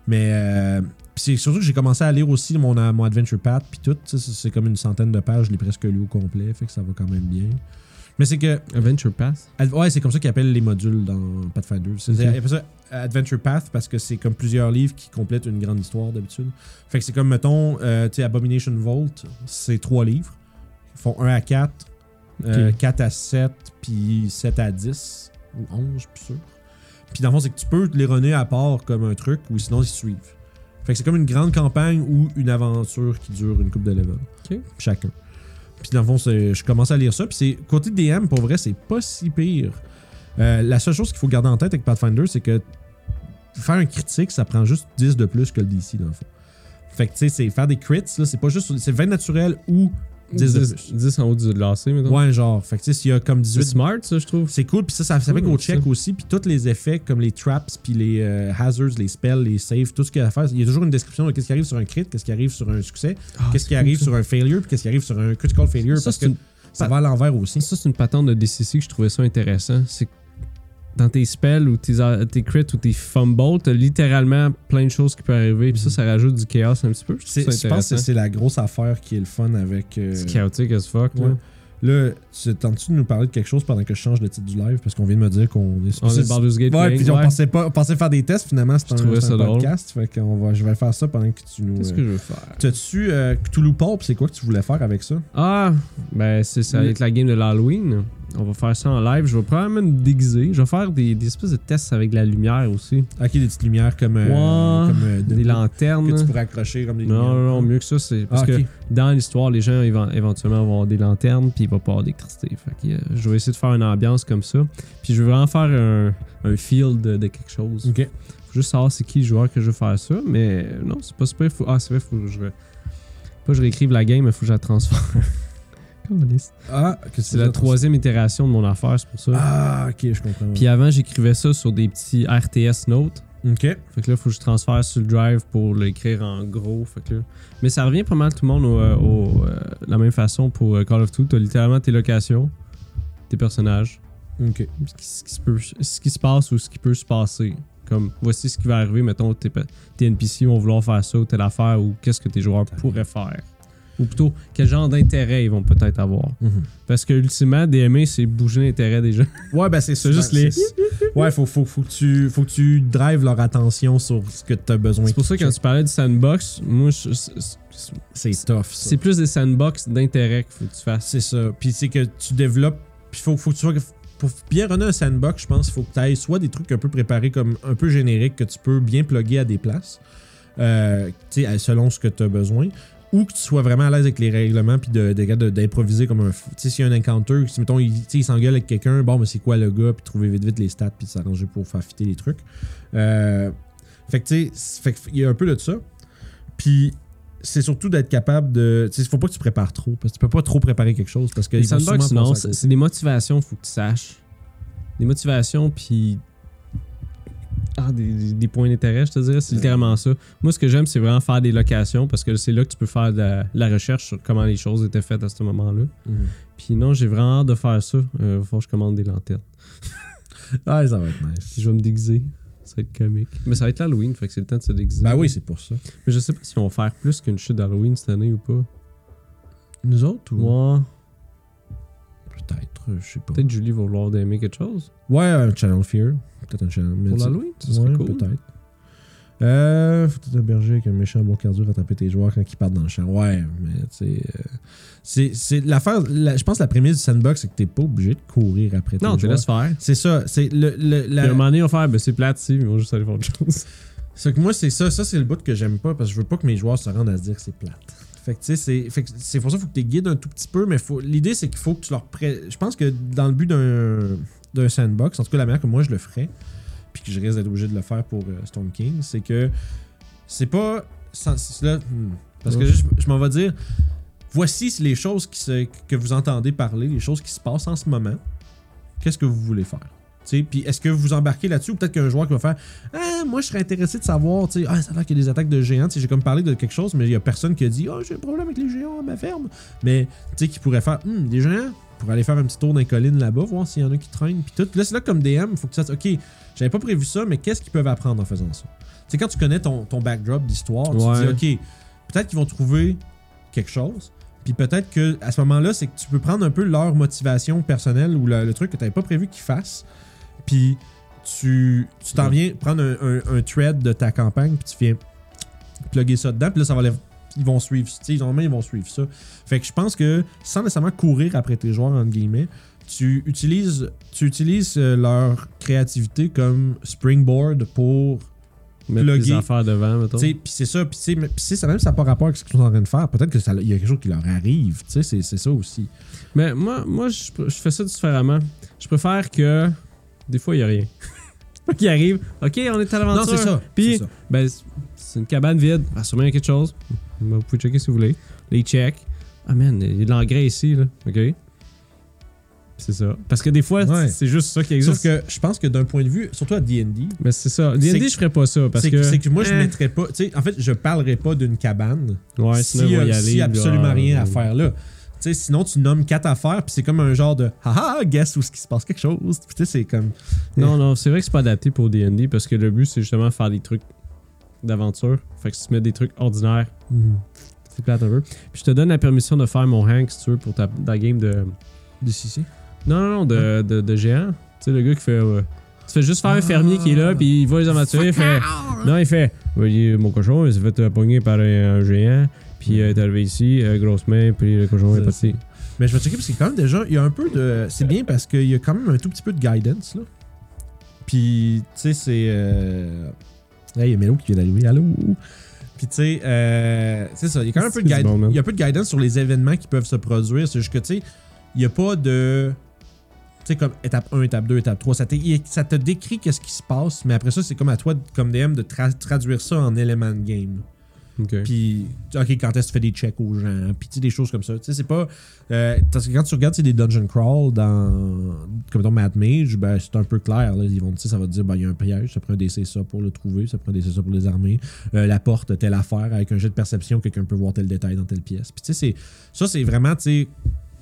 Mais euh, c'est surtout que j'ai commencé à lire aussi mon, euh, mon Adventure Path, puis tout. C'est comme une centaine de pages, je l'ai presque lu au complet, fait que ça va quand même bien. Mais c'est que. Adventure. Ad- Ouais, c'est comme ça qu'ils appellent les modules dans Pathfinder. C'est- Ok. Ils appellent ça Adventure Path parce que c'est comme plusieurs livres qui complètent une grande histoire d'habitude. Fait que c'est comme, mettons, euh, tu sais, Abomination Vault, c'est trois livres. Ils font 1 à 4, euh, Ok. 4 à 7, puis 7 à 10, ou 11, je suis sûr. Puis dans le fond, c'est que tu peux les runner à part comme un truc, ou sinon ils suivent. Fait que c'est comme une grande campagne ou une aventure qui dure une coupe de level. Chacun. Puis dans le fond, je commence à lire ça. Puis c'est côté DM, pour vrai, c'est pas si pire. Euh, la seule chose qu'il faut garder en tête avec Pathfinder, c'est que faire un critique, ça prend juste 10 de plus que le DC, dans le fond. Fait que tu sais, c'est faire des crits, là, c'est pas juste. C'est 20 naturel ou 10 de 10, plus. 10 en haut du lacet, mettons. Ouais, genre. Fait que tu sais, s'il y a comme C'est 18 smart, ça, je trouve. c'est cool, puis ça, ça, ça fait qu'au check aussi, puis tous les effets comme les traps, puis les euh, hazards, les spells, les saves, tout ce qu'il y a à faire. Il y a toujours une description de qu'est-ce qui arrive sur un crit, qu'est-ce qui arrive sur un succès, Ah, qu'est-ce qui arrive sur un failure, puis qu'est-ce qui arrive sur un critical failure, Ça, parce c'est que une- ça va à l'envers aussi. Ça, c'est une patente de DCC que je trouvais ça intéressant. C'est que dans tes spells ou tes, tes crits ou tes fumbles, t'as littéralement plein de choses qui peuvent arriver. Puis ça, ça rajoute du chaos un petit peu. Je pense que c'est la grosse affaire qui est le fun avec. euh, C'est chaotique as fuck. là. ouais. Là, tu tentes-tu de nous parler de quelque chose pendant que je change le titre du live? Parce qu'on vient de me dire qu'on est On est Baldur's Gate Ouais, puis on pensait pas, on pensait faire des tests finalement, c'est un, ça un podcast, fait qu'on va, je vais faire ça pendant que tu nous. Qu'est-ce euh, que je veux faire? T'as-tu euh, Cthulhu Pulp, c'est quoi que tu voulais faire avec ça? Ah, ben c'est ça va être la game de l'Halloween. On va faire ça en live. Je vais probablement me déguiser. Je vais faire des, des espèces de tests avec de la lumière aussi. Ok, des petites lumières comme, euh, Ouais, comme euh, de- des lanternes. que tu pourrais accrocher comme des Non, lumières. non, non, mieux que ça, c'est parce Ah, ok. que dans l'histoire, les gens vont éventuellement vont avoir des lanternes, puis il va pas avoir d'électricité. Fait que, euh, je vais essayer de faire une ambiance comme ça. Puis je veux vraiment faire un, un feel de, de quelque chose. Ok. Faut juste savoir c'est qui le joueur que je veux faire ça, mais non, c'est pas super. Faut... Ah, c'est vrai, faut que je. Pas que je réécrive la game, mais faut que je la transfère. [LAUGHS] Ah, que c'est la troisième itération de mon affaire, c'est pour ça. Ah, ok, je comprends. Puis avant, j'écrivais ça sur des petits RTS notes. ok. Fait que là, faut que je transfère sur le drive pour l'écrire en gros. Fait que là- Mais ça revient pas mal tout le monde au, euh, au, euh, la même façon pour euh, Call of Duty. T'as littéralement tes locations, tes personnages, Ok. ce qui, ce qui se peut- ce qui se passe ou ce qui peut se passer. Comme voici ce qui va arriver, mettons, tes, tes NPC vont vouloir faire ça ou telle affaire ou qu'est-ce que tes joueurs pourraient faire. Ou plutôt, quel genre d'intérêt ils vont peut-être avoir. Mhm. Parce que, ultimement, DMA, c'est bouger l'intérêt des gens. [LAUGHS] Ouais, ben c'est ça. Juste les- [LAUGHS] Ouais, faut, faut, faut, que tu, faut que tu drives leur attention sur ce que tu as besoin. C'est pour ça que quand tu parlais du sandbox, moi, c'est- tough, c'est plus des sandbox d'intérêt qu'il faut que tu fasses. C'est ça. Puis c'est que tu développes. Puis faut, faut que tu. Pour bien runner un sandbox, je pense qu'il faut que tu ailles soit des trucs un peu préparés comme un peu génériques que tu peux bien plugger à des places, euh, selon ce que tu as besoin, ou que tu sois vraiment à l'aise avec les règlements puis de, de- de- d'improviser comme un. fou. Tu sais, s'il y a un encounter, si mettons, il, il s'engueule avec quelqu'un, bon, mais c'est quoi le gars, puis trouver vite vite les stats, puis s'arranger pour faire fitter les trucs. Euh, fait que tu sais, qu'il y a un peu de ça. Puis c'est surtout d'être capable de. Tu sais, il faut pas que tu prépares trop, parce que tu peux pas trop préparer quelque chose, parce que. Les sandbox, non, c'est des motivations, faut que tu saches. Des motivations, puis. Ah, des, points d'intérêt, je te dirais, c'est littéralement ça. Moi, ce que j'aime, c'est vraiment faire des locations parce que c'est là que tu peux faire de la, la recherche sur comment les choses étaient faites à ce moment-là. Mhm. Puis non, j'ai vraiment hâte de faire ça. Euh, faut que je commande des lanternes. [LAUGHS] Ah, ça va être nice. Puis je vais me déguiser. Ça va être comique. Mais ça va être l'Halloween, fait que c'est le temps de se déguiser. Ben oui, c'est pour ça. Mais je sais pas si on va faire plus qu'une chute d'Halloween cette année ou pas. Nous autres ou? Ouais. Peut-être, je sais pas. Peut-être Julie va vouloir aimer quelque chose? Ouais, un Channel Fear. Peut-être un Channel. Pour l'Halloween, ça serait Ouais, cool. peut-être. Euh, faut être un berger avec un méchant bon cardio rattraper tes joueurs quand ils partent dans le champ. Ouais, mais tu sais. euh, c'est, l'affaire. la- je pense que la prémisse du sandbox, c'est que t'es pas obligé de courir après tes Non, tu laisses faire. C'est ça. C'est le, le- Puis à un moment donné, on va faire, ben c'est plate mais on va juste aller faire autre chose. C'est que moi, c'est ça. Ça, c'est le bout que j'aime pas parce que je veux pas que mes joueurs se rendent à se dire que c'est plate. Fait que, tu sais, c'est, pour ça qu'il faut que tu les guides un tout petit peu, mais l'idée, c'est qu'il faut que tu leur prêtes. Je pense que dans le but d'un, sandbox, en tout cas, la manière que moi je le ferais, puis que je risque d'être obligé de le faire pour euh, Storm King, c'est que c'est pas. sans- là, hmm, parce que je, je m'en vais dire voici les choses qui se- que vous entendez parler, les choses qui se passent en ce moment. Qu'est-ce que vous voulez faire? Tu Puis est-ce que vous embarquez là-dessus ou peut-être qu'un joueur qui va faire Ah, moi je serais intéressé de savoir, tu sais, ah, ça a l'air qu'il y a des attaques de géants. Tu J'ai comme parlé de quelque chose, mais il y a personne qui a dit Ah, j'ai un problème avec les géants à ma ferme. Mais tu sais, qui pourrait faire Hum, des géants pour aller faire un petit tour dans les collines là-bas, voir s'il y en a qui traînent. Puis tout. Là, c'est là comme DM, il faut que tu fasses Ok, j'avais pas prévu ça, mais qu'est-ce qu'ils peuvent apprendre en faisant ça? Tu sais, quand tu connais ton, ton backdrop d'histoire, tu Ouais. te dis Ok, peut-être qu'ils vont trouver quelque chose. Puis peut-être que à ce moment-là, c'est que tu peux prendre un peu leur motivation personnelle ou le, le truc que tu n'avais pas prévu qu'ils fassent. Puis tu t'en viens prendre un, un- un thread de ta campagne, puis tu viens plugger ça dedans. Puis là, ça va les- ils vont suivre. Tu sais, normalement, ils vont suivre ça. Fait que je pense que sans nécessairement courir après tes joueurs, entre guillemets, tu utilises, tu utilises euh, leur créativité comme springboard pour Mettre Plugger. des affaires devant, mettons. puis c'est ça, puis c'est même ça n'a pas rapport avec ce qu'ils sont en train de faire. Peut-être que ça il y a quelque chose qui leur arrive, tu sais, c'est c'est ça aussi. Mais moi, moi je, je fais ça différemment. Je préfère que. Des fois, il n'y a rien. Qui arrive. Ok, on est à Non, l'aventure. c'est ça. Puis, c'est ben, c'est- une cabane vide. Ah, sûrement, il y a quelque chose. Ben, Vous pouvez checker si vous voulez. Les check. Ah, man, il y a de l'engrais ici, là. Ok. C'est ça. Parce que des fois, Ouais. c'est juste ça qui existe. Sauf que je pense que d'un point de vue, surtout à D&D, Mais c'est ça. D&D, je ferais pas ça. Parce c'est que. c'est que moi je Eh. mettrais pas, tu sais, en fait, je parlerais pas d'une cabane Ouais, si sinon, il va y y a aller. si là, absolument rien à euh, faire là. Sais, sinon tu nommes quatre affaires puis c'est comme un genre de haha, guess où ce qui se passe quelque chose? Puis tu sais, c'est comme Non, non, c'est vrai que c'est pas adapté pour D&D parce que le but, c'est justement de faire des trucs d'aventure. Fait que si tu mets des trucs ordinaires, c'est plate un peu. Puis je te donne la permission de faire mon Hank, si tu veux, pour ta, ta game de... d'ici. Non, non, non, de, de, de géant. Tu sais, le gars qui fait... euh, tu fais juste faire un fermier qui est là, puis il voit les aventuriers, il fait... Non, il fait... Voyez, mon cochon, il s'est fait euh, pogner par un, un géant, puis euh, il est arrivé ici, euh, grosse main, puis le cochon est parti. Mais je vais checker parce que quand même déjà, il y a un peu de. C'est bien parce qu'il y a quand même un tout petit peu de guidance là. Puis tu sais, c'est. Euh... Hey, il y a Melo qui vient d'arriver. Allô? Puis tu sais, euh, c'est ça. Il y a quand même un peu de guidance. bon, il y a un peu de guidance sur les événements qui peuvent se produire. C'est juste que tu sais, il n'y a pas de. Tu sais, comme étape 1, étape 2, étape 3. Ça, ça te décrit qu'est-ce qui se passe, mais après ça, c'est comme à toi, comme DM, de tra- traduire ça en éléments de game. OK. Puis, OK, quand est-ce que tu fais des checks aux gens, puis tu sais, des choses comme ça. Tu sais, c'est pas. euh, parce que quand tu regardes des dungeon crawl dans. Comme dans Mad Mage, ben, c'est un peu clair. Là. Ils vont, ça va te dire, ben, il y a un piège, ça prend un DC ça pour le trouver, ça prend un DC ça pour les armer. Euh, la porte, telle affaire, avec un jet de perception, quelqu'un peut voir tel détail dans telle pièce. Puis, tu sais, ça, c'est vraiment, tu sais,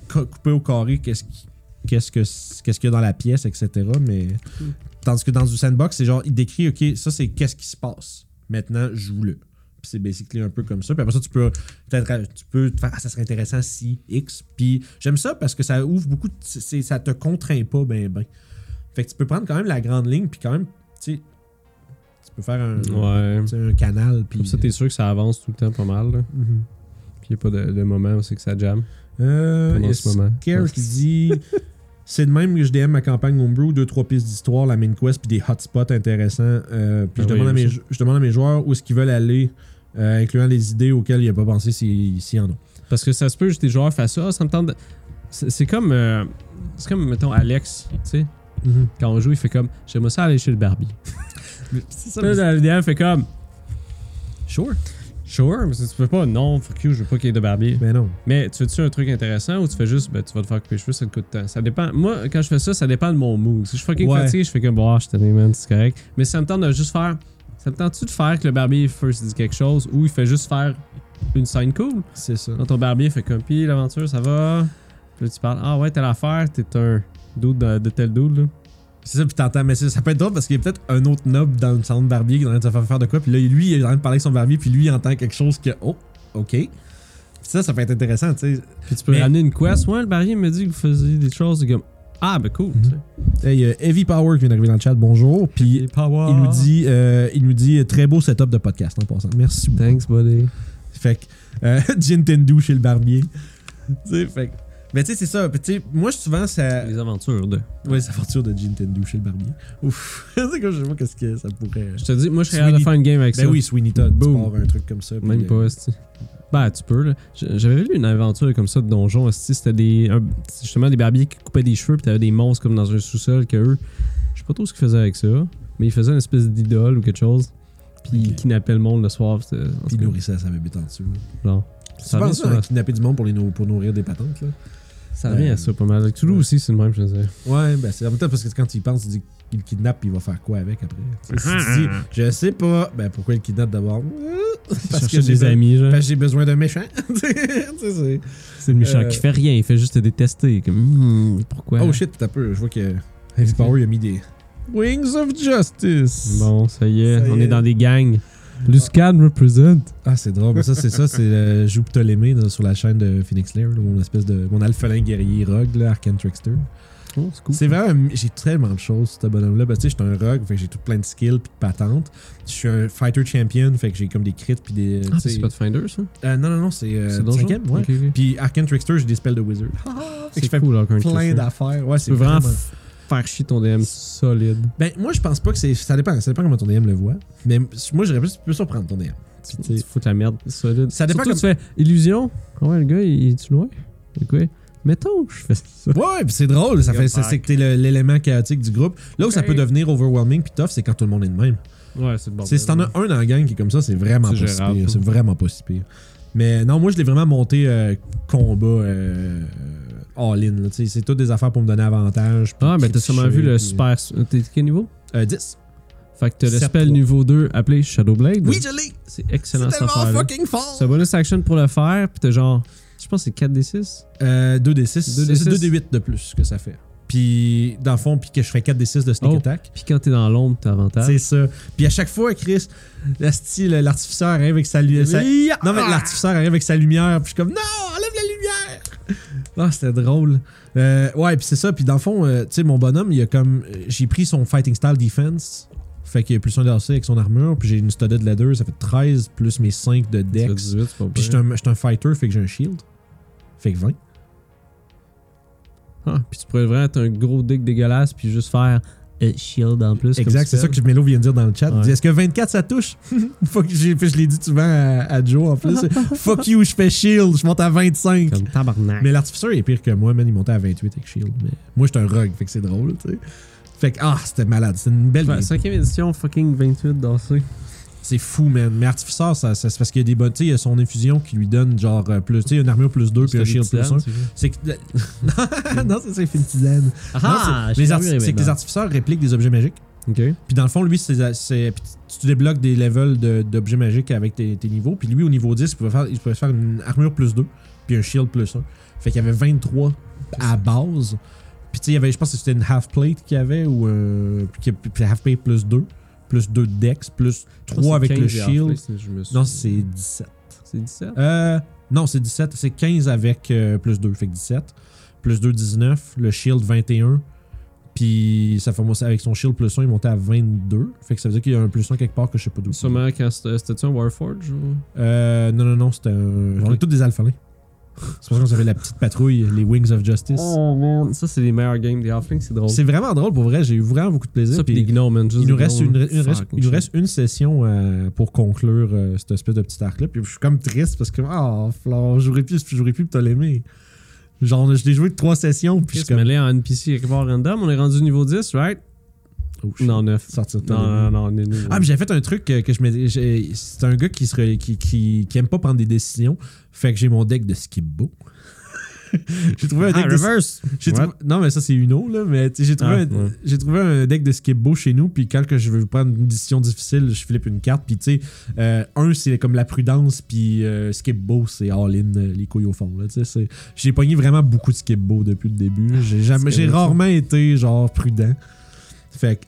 co- coupé au carré, qu'est-ce qui. Qu'est-ce que qu'est-ce qu'il y a dans la pièce, etc. Mais tandis que dans du sandbox, c'est genre il décrit ok ça c'est qu'est-ce qui se passe. Maintenant joue-le. C'est basically un peu comme ça. Puis après ça, tu peux peut-être tu peux te faire ah, ça serait intéressant si X. Puis j'aime ça parce que ça ouvre beaucoup, de- ça te contraint pas ben ben. Fait que tu peux prendre quand même la grande ligne puis quand même, tu sais, tu peux faire un, Ouais. un canal puis. Comme ça, t'es sûr que ça avance tout le temps pas mal. Là. Mhm. Puis il a pas de, de moment où c'est que ça jam. Euh, a ce moment. Qui [LAUGHS] dit C'est de même que je DM ma campagne Homebrew, deux, trois pistes d'histoire, la main quest, puis des hotspots intéressants. Euh, puis Ah je, oui, demande à mes, je demande à mes joueurs où est-ce qu'ils veulent aller, euh, incluant les idées auxquelles il n'a pas pensé s'il y en a. Parce que ça se peut, juste des joueurs fassent ça, ça me tente de- C'est comme. euh, c'est comme, mettons, Alex, tu sais. Quand on joue, il fait comme J'aimerais ça aller chez le barbier. [LAUGHS] C'est ça. Le DM, fait comme Sure. Sure, mais tu peux pas, non, fuck you, je veux pas qu'il y ait de barbier. Mais non. Mais tu fais-tu un truc intéressant ou tu fais juste, ben, tu vas te faire couper les cheveux, ça te coûte. Ça dépend. Moi, quand je fais ça, ça dépend de mon mood. Si je suis fucking Ouais. fatigué, je fais comme, bon, ah, je t'en man, c'est correct. Mais ça me tente de juste faire. Ça me tente-tu de faire que le barbier first dit quelque chose ou il fait juste faire une scène cool? C'est ça. Quand ton barbier fait comme, pis l'aventure, ça va. Puis là, tu parles, ah ouais, telle affaire, t'es un dude de, de tel dude, là. C'est ça, puis t'entends. Mais ça peut être drôle parce qu'il y a peut-être un autre nob dans le salon de barbier qui est en train de se faire faire de quoi. Puis là, lui, il est en train de parler avec son barbier, puis lui, il entend quelque chose que. Oh, OK. Ça, ça peut être intéressant, tu sais. Puis tu peux Mais- ramener une quest. Ouais, le barbier me dit que vous faisiez des choses, comme, ah, ben cool, tu sais. Hey, euh, Heavy Power qui vient d'arriver dans le chat, bonjour. Puis il nous dit, euh, il nous dit très beau setup de podcast en passant. Merci beaucoup. Thanks, buddy. Fait que euh, [LAUGHS] Tendu chez le barbier. [LAUGHS] tu sais, fait que- Mais tu sais, c'est ça. Puis tu sais, moi, souvent, ça. Les aventures de. Ouais, sa fortune de Tendu chez le barbier. Ouf. [LAUGHS] c'est comme je pas qu'est-ce que ça pourrait. Je te dis, moi, je serais Sweeney- faire une game avec ça. Ben oui, Sweeney Todd, Boom. un truc comme ça. Même pas, esti. Ben, tu peux, là. J'avais lu une aventure comme ça de donjon. C'était des. un- justement des barbiers qui coupaient des cheveux, puis t'avais des monstres comme dans un sous-sol que eux. Je sais pas trop ce qu'ils faisaient avec ça, mais ils faisaient une espèce d'idole ou quelque chose. Puis ils kidnappaient le monde le soir. Puis tout il cas, nourrissait sa bébête en dessous. genre, Tu Ça penses à kidnapper du monde les pour nourrir des patentes, là? Ça revient Euh, à ça pas mal. Avec Toulouse ouais. aussi, c'est le même, je veux dire. Ouais, ben c'est en même temps parce que quand tu y penses, tu dis qu'il le kidnappe puis il va faire quoi avec après? Tu sais, si tu dis, [LAUGHS] je sais pas, ben pourquoi il le kidnappe d'abord? Parce que j'ai des amis, genre. parce que j'ai besoin d'un méchant. [LAUGHS] C'est- le méchant euh, qui fait rien, il fait juste te détester. Comme, hmm, pourquoi? Oh shit, t'as peu. Je vois que Heavy Power il a mis des Wings of Justice. Bon, ça y est, Ça y on est. est dans des gangs. Luscan represent. Ah, c'est drôle. Mais ça, c'est ça, c'est euh, Joue Ptolémée là, sur la chaîne de Phoenix Lair, là, mon espèce de. Mon alphelin guerrier rogue, là, Arcane Trickster. Oh, c'est cool. C'est vraiment. J'ai tellement de choses, ce bonhomme-là. Que tu sais, je suis un rogue, fait que j'ai tout plein de skills puis de patentes. Je suis un fighter champion, fait que j'ai comme des crits puis des. Ah, c'est Pathfinder, ça? Euh, non, non, non, c'est. Euh, c'est cinquième, ouais. Puis Arcane Trickster, j'ai des spells de wizard. Que C'est cool, plein d'affaires. Ouais, c'est vraiment vraiment. Faire chier ton DM solide. Ben, moi, je pense pas que c'est. Ça dépend. Ça dépend comment ton DM le voit. Mais moi, j'aurais plus, plus surprendre ton DM. Tu Tu fous la merde solide. Ça dépend Surtout, tu fais illusion. Ah ouais, le gars, il est-tu loin? Ok. Mettons, je fais ça. Ouais, puis c'est drôle, ça fait, c'est, que t'es le- l'élément chaotique du groupe. Là où ça peut devenir overwhelming puis tough, c'est quand tout le monde est de même. Ouais, c'est bon. C'est si t'en as un dans la gang qui est comme ça, c'est vraiment C'est pas si pire. C'est vraiment pas si pire. Mais non, moi je l'ai vraiment monté euh, combat euh, all-in. C'est toutes des affaires pour me donner avantage. Ah, ben t'as sûrement vu le puis- super. T'es quel niveau? Euh, 10. Fait que t'as le spell niveau 2 appelé Shadowblade. Oui, je l'ai! C'est C'est excellent tellement affaire-là. fucking fort! C'est un bonus action pour le faire, pis t'as genre. Je pense que c'est 4d6. Euh, 2d6. 2d6. C'est 2d8 de plus que ça fait. Puis, dans le fond, puis que je ferais 4d6 de sneak Oh. attack. Puis quand t'es dans l'ombre, t'as avantage. C'est ça. Puis à chaque fois, Chris, l'artificeur arrive avec sa lumière. Non, mais l'artificeur arrive avec sa lumière. Puis je suis comme, non, enlève la lumière! Ah, c'était drôle. Euh, ouais, puis c'est ça. Puis dans le fond, euh, tu sais, mon bonhomme, il a comme. J'ai pris son fighting style defense. Fait qu'il a plus un d'AC avec son armure. Puis j'ai une studded leather, ça fait 13 plus mes 5 de dex. 18, c'est pas Puis je suis un fighter, fait que j'ai un shield. Fait que 20. Ah, puis tu pourrais vraiment être un gros dick dégueulasse, puis juste faire euh, shield en plus. Exact, c'est ça que Melo vient de dire dans le chat. Il Ouais. dit Est-ce que 24 ça touche? [LAUGHS] Fuck, Je l'ai dit souvent à, à Joe en plus. [LAUGHS] Fuck you, je fais shield, je monte à 25. Comme tabarnak. Mais l'artificeur est pire que moi, man. Il montait à 28 avec shield. Mais moi, j'étais un rogue, fait que c'est drôle, tu sais. Fait que, ah, c'était malade. C'était une belle cinquième édition, fucking 28 dansé. C'est fou, man. Mais artificeur, ça, ça- c'est parce qu'il y a des bonnes. Tu sais, il y a son infusion qui lui donne genre euh, plus. Tu sais, une armure plus 2 puis un shield plus 1. C'est que. [LAUGHS] non, c'est ça, il fait une tisane. Ah, c'est- que les artificeurs répliquent des objets magiques. Ok. Puis dans le fond, lui, c'est, tu débloques des levels de- d'objets magiques avec tes, tes niveaux. Puis lui, au niveau 10, il pouvait faire, il pouvait faire une armure plus 2, puis un shield plus 1. Fait qu'il y avait 23 à base. Puis tu sais, il y avait, je pense que c'était une half plate qu'il y avait, ou euh, puis, puis half plate plus 2. Plus 2 de dex, plus 3 avec le shield. Non, c'est 17. C'est 17? Euh, non, c'est 17. C'est 15 avec euh, plus 2, fait que 17. Plus 2, 19. Le shield, 21. Puis ça fait moi avec son shield plus 1, il montait à 22. Fait que ça veut dire qu'il y a un plus 1 quelque part que je sais pas d'où. Sûrement quand c'était c'était-tu un Warforge ou... Euh, non, non, non, c'était un. On est tous des alphalins. C'est pour ça qu'on s'appelle la petite patrouille, les Wings of Justice. Oh man, ça c'est les meilleurs games des Halflings, c'est drôle. C'est vraiment drôle pour vrai, j'ai eu vraiment beaucoup de plaisir. Ça, puis gnomes, man. il nous reste une, reste, il nous reste session euh, pour conclure euh, cette espèce de petit arc-là. Puis je suis comme triste parce que, ah, Flore, je jouerai plus pour te l'aimer. Genre, je l'ai joué de trois sessions, puis je suis mais comme. là, en NPC, quelque part random, on est rendu niveau 10, right? Oh, shit. Non, 9. Sortir de Non, non, non, on est niveau. Ah, mais j'avais fait un truc que, que je me. C'est un gars qui, se re- qui, qui, qui aime pas prendre des décisions. Fait que j'ai mon deck de Skipbo. [LAUGHS] j'ai trouvé un Ah, deck de reverse! Non, mais ça, c'est Uno, là. Mais j'ai trouvé, Ah, un... ouais. j'ai trouvé un deck de Skipbo chez nous. Puis quand que je veux prendre une décision difficile, je flippe une carte. Puis tu sais, euh, un, c'est comme la prudence. Puis euh, Skipbo, c'est all-in, euh, les couilles au fond. Là, tu sais, c'est- j'ai pogné vraiment beaucoup de Skipbo depuis le début. J'ai jamais, C'est j'ai rarement été genre prudent. Fait que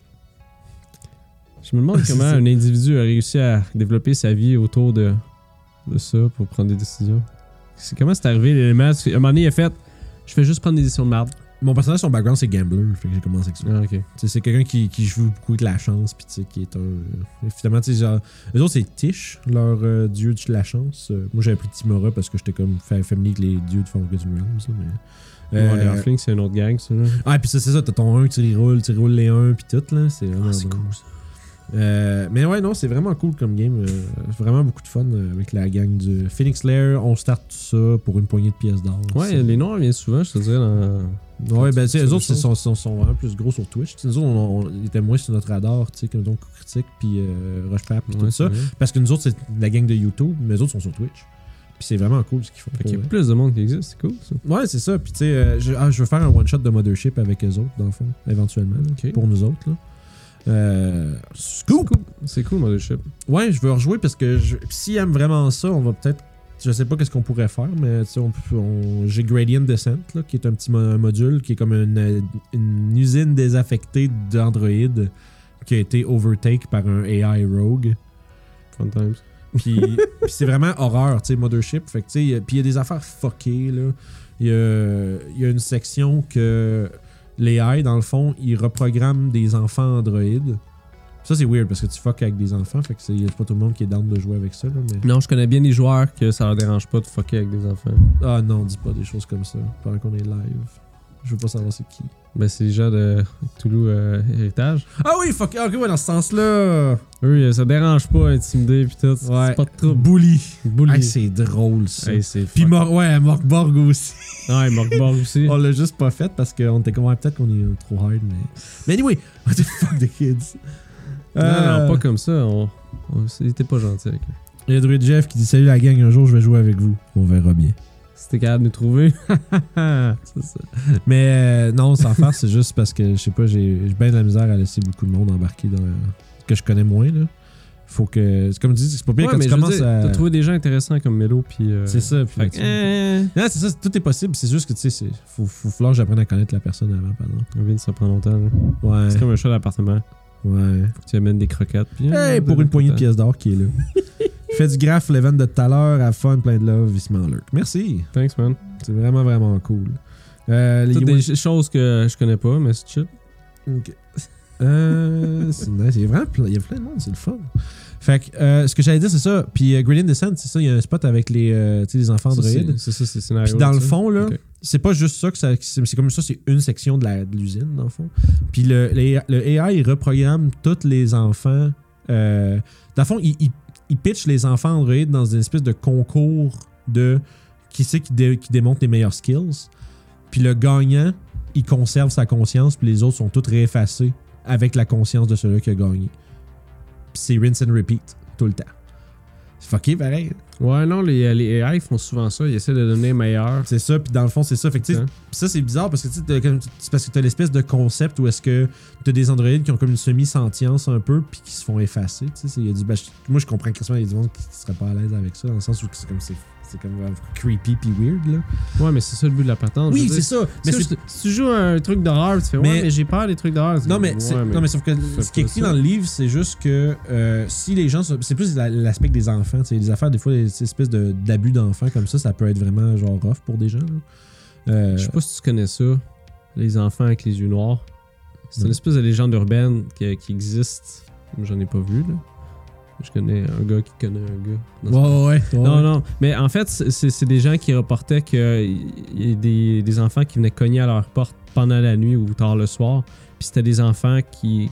Je me demande comment [LAUGHS] un individu a réussi à développer sa vie autour de, de ça pour prendre des décisions. C'est comment c'est arrivé l'élément? À un moment donné, il a fait Je fais juste prendre des décisions de merde. mon personnage, son background, c'est gambler. Fait que j'ai commencé avec ça. Ah, ok. C'est quelqu'un qui, qui joue beaucoup avec la chance, puis tu sais, qui est un. euh, finalement, tu sais, genre. Eux autres, c'est Tish, leur euh, dieu de la chance. Euh, moi, j'avais pris Timora parce que j'étais comme fa- familier avec les dieux de Forgotten Realms, là, mais. Les Euh, Halflings, c'est une autre gang, ça. Là. ah, puis ça, c'est ça, t'as ton 1, tu roules, tu roules les 1, puis tout, là. C'est vraiment. drôle. ça. Euh, mais ouais, non, c'est vraiment cool comme game. euh, vraiment beaucoup de fun euh, avec la gang du Phoenix Lair. On start tout ça pour une poignée de pièces d'or. Ouais, les noirs viennent souvent, je te dirais, dans. Ouais, ben, tu sais, eux autre autres, ils sont, sont, sont vraiment plus gros sur Twitch. Tu sais, nous autres, on, étaient moins sur notre radar, tu sais, comme donc Critique, puis euh, puis Ouais, tout ça. vrai. Parce que nous autres, c'est la gang de YouTube, mais eux autres sont sur Twitch. Puis c'est vraiment cool ce qu'ils font. Fait qu'il y a plus de monde qui existe, c'est cool, ça. Ouais, c'est ça. Puis tu sais, euh, je, ah, je veux faire un one-shot de Mothership avec eux autres, dans le fond, éventuellement, pour nous autres. Là. Euh, C'est scoop! cool. C'est cool, Mothership. Ouais, je veux rejouer parce que je- s'ils aiment vraiment ça, on va peut-être. Je sais pas qu'est-ce qu'on pourrait faire, mais tu sais, on, on- j'ai Gradient Descent, là, qui est un petit mo- module qui est comme une, euh, une usine désaffectée d'Android qui a été overtake par un AI rogue. Fun times. [LAUGHS] Puis, c'est vraiment horreur, tu sais, Mothership. Fait que, tu sais, y a- puis il y a des affaires fuckées, là. Il y a, il y a une section que les AI, dans le fond, ils reprogramment des enfants Android. Ça, c'est weird parce que tu fuck avec des enfants. Fait que c'est pas tout le monde qui est down de jouer avec ça, là. Mais... Non, je connais bien les joueurs que ça leur dérange pas de fucker avec des enfants. Ah non, dis pas des choses comme ça pendant qu'on est live. Je veux pas savoir c'est qui. Ben, c'est les gens de Toulouse euh, Héritage. Ah oui, fuck. Ok, ouais, dans ce sens-là. Eux, euh, ça dérange pas, intimider pis tout. Ouais. C'est pas de trouble. Bully. Bully. Hey, c'est drôle, ça. Hey, c'est. Mor ouais, Morkborg aussi. [LAUGHS] Ouais, Morkborg aussi. On l'a juste pas fait parce qu'on était comme, ouais, peut-être qu'on est euh, trop hard, mais. Mais anyway, [LAUGHS] what the fuck the kids? Non, Euh, non, pas comme ça. On, on c'était pas gentil avec eux. Il y a Druid Jeff qui dit Salut la gang, un jour je vais jouer avec vous. On verra bien. Si t'es capable de nous trouver. [LAUGHS] C'est ça. Mais euh, non, sans faire, c'est juste parce que je sais pas, j'ai bien de la misère à laisser beaucoup de monde embarquer dans. que je connais moins, là. Faut que. C'est comme tu dis, c'est pas bien ouais, quand tu commences dire, à. T'as trouvé des gens intéressants comme Melo pis. euh, C'est ça. Puis Fait là, que, tu- euh, Non, c'est ça, tout est possible. C'est juste que tu sais, faut, faut falloir que j'apprenne à connaître la personne avant, par exemple. Vince, ça prend longtemps. là. Ouais. C'est comme un chat d'appartement. Ouais. Faut que tu amènes des croquettes. Pis, Hey, euh, pour une poignée de pièces d'or qui est là. [LAUGHS] Il fait du graphe, l'event de tout à l'heure, à fun, plein de love, en lurk. Merci. Thanks, man. C'est vraiment, vraiment cool. Euh, les Toutes des ch- choses que je connais pas, mais c'est chill. Ok. Euh, c'est nice. Il y a vraiment plein, il y a plein de monde, c'est le fun. Fait que, euh, ce que j'allais dire, c'est ça. Puis, euh, Gradient Descent, c'est ça, il y a un spot avec les, euh, tu sais, les enfants Ça, Android. C'est c'est ça, c'est le scénario. Puis dans le ça. fond, là, Ok. c'est pas juste ça que ça. C'est c'est comme ça, c'est une section de la- de l'usine, dans le fond. Puis le, les- le AI, il reprogramme tous les enfants. Euh, dans le fond, il, il, il pitch les enfants Android dans une espèce de concours de qui c'est qui, dé- qui démontre les meilleurs skills. Puis le gagnant, il conserve sa conscience, puis les autres sont tous réeffacés avec la conscience de celui qui a gagné. Puis c'est rinse and repeat tout le temps. C'est fucké pareil. Ouais, non, les, les AI font souvent ça. Ils essaient de donner meilleur. C'est ça, puis dans le fond, c'est ça. Fait que, Hein? pis ça, c'est bizarre parce que c'est parce que t'as l'espèce de concept où est-ce que t'as des androïdes qui ont comme une semi-sentience un peu, puis qui se font effacer. Y a du, ben, moi, je comprends que il y a du monde qui, qui serait pas à l'aise avec ça, dans le sens où c'est comme c'est c'est comme creepy puis weird là. Ouais, mais c'est ça le but de la patente. Oui, c'est ça. Mais si, c'est tu- joues un truc d'horreur, tu fais Mais- ouais, mais j'ai peur des trucs d'horreur. Non mais, ouais, non, mais sauf que ce qui est écrit ça. dans le livre, c'est juste que euh, si les gens. C'est plus la- l'aspect des enfants. Les affaires, des fois, des espèces de- d'abus d'enfants comme ça, ça peut être vraiment genre rough pour des gens. Euh, Je sais pas si tu connais ça, les enfants avec les yeux noirs. C'est Non. une espèce de légende urbaine qui, qui existe. J'en ai pas vu, là. Je connais un gars qui connaît un gars. Non, ouais, ouais. non, non. Mais en fait, c'est c'est des gens qui reportaient qu'il y a des, des enfants qui venaient cogner à leur porte pendant la nuit ou tard le soir. Puis c'était des enfants qui,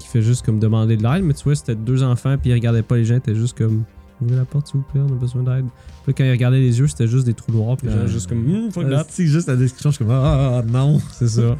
qui fait juste comme demander de l'aide. Mais tu vois, c'était deux enfants, puis ils regardaient pas les gens, ils étaient juste comme Ouvrez la porte, s'il vous plaît, on a besoin d'aide. Puis quand ils regardaient les yeux, c'était juste des trous noirs, puis les gens juste comme Hum, fuck Euh, that. C'est juste la description, je suis comme ah, ah, non. C'est ça.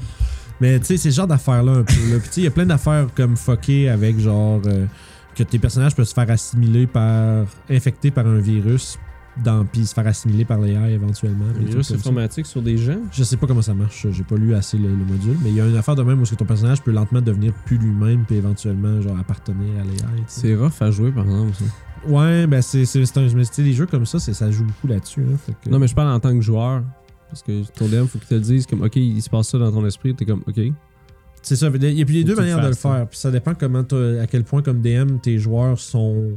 Mais tu sais, c'est ce genre d'affaires-là un peu. Là. Puis tu sais, il y a plein d'affaires comme fuckées avec genre euh, que tes personnages peuvent se faire assimiler par. infectés par un virus, dans, puis se faire assimiler par l'AI éventuellement. Un virus ça. informatique sur des gens? Je sais pas comment ça marche, j'ai pas lu assez le, le module, mais il y a une affaire de même où est-ce que ton personnage peut lentement devenir plus lui-même, puis éventuellement genre appartenir à l'AI. C'est rough à jouer, par exemple. ça. Ouais, ben c'est un. Mais des jeux comme ça, ça joue beaucoup là-dessus. hein, que- Non, mais je parle en tant que joueur. Parce que ton DM, faut qu'il te le dise comme, OK, il se passe ça dans ton esprit. T'es comme, OK. C'est ça. Il y a puis les Faut deux manières de le fasses, hein. faire. Puis ça dépend comment à quel point, comme DM, tes joueurs sont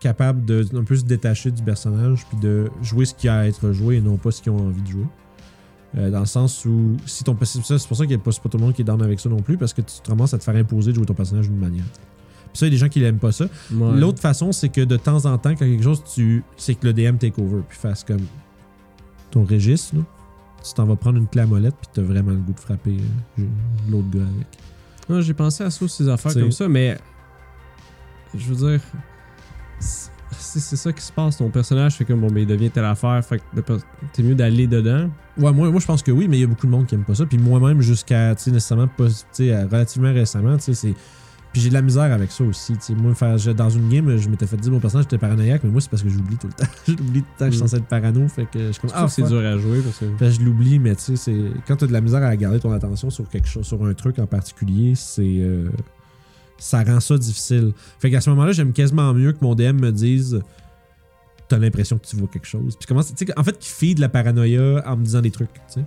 capables de un peu se détacher du personnage puis de jouer ce qui a à être joué et non pas ce qu'ils ont envie de jouer. Euh, dans le sens où si ton ça, c'est pour ça qu'il n'y a pas, tout le monde qui est down avec ça non plus parce que tu te ramasses à te faire imposer de jouer ton personnage d'une manière. Puis ça, il y a des gens qui n'aiment pas ça. Ouais. L'autre façon, c'est que de temps en temps, quand quelque chose, tu c'est que le DM take over puis fasse comme ton registre, là, tu t'en vas prendre une clé à molette puis t'as vraiment le goût de frapper euh, l'autre gars avec. Non, j'ai pensé à ça, ces affaires comme ça, mais. Je veux dire. C'est c'est ça qui se passe. Ton personnage fait comme, bon, mais il devient telle affaire. Fait que per- t'es mieux d'aller dedans. Ouais, moi, moi je pense que oui, mais il y a beaucoup de monde qui aime pas ça. Puis moi-même, jusqu'à, tu sais, nécessairement, pas, relativement récemment, tu sais, c'est. Puis j'ai de la misère avec ça aussi. tu sais. Moi, dans une game, je m'étais fait dire mon personnage était paranoïaque, mais moi, c'est parce que j'oublie tout le temps. [LAUGHS] j'oublie tout le temps que je suis Mm. censé être parano. Fait que je comme, trouve que c'est dur à jouer parce que. Fait que je l'oublie, mais tu sais, c'est. Quand t'as de la misère à garder ton attention sur quelque chose, sur un truc en particulier, c'est. euh, ça rend ça difficile. Fait qu'à ce moment-là, j'aime quasiment mieux que mon DM me dise T'as l'impression que tu vois quelque chose. Puis comment. En fait, qu'il feed la paranoïa en me disant des trucs. Tu sais.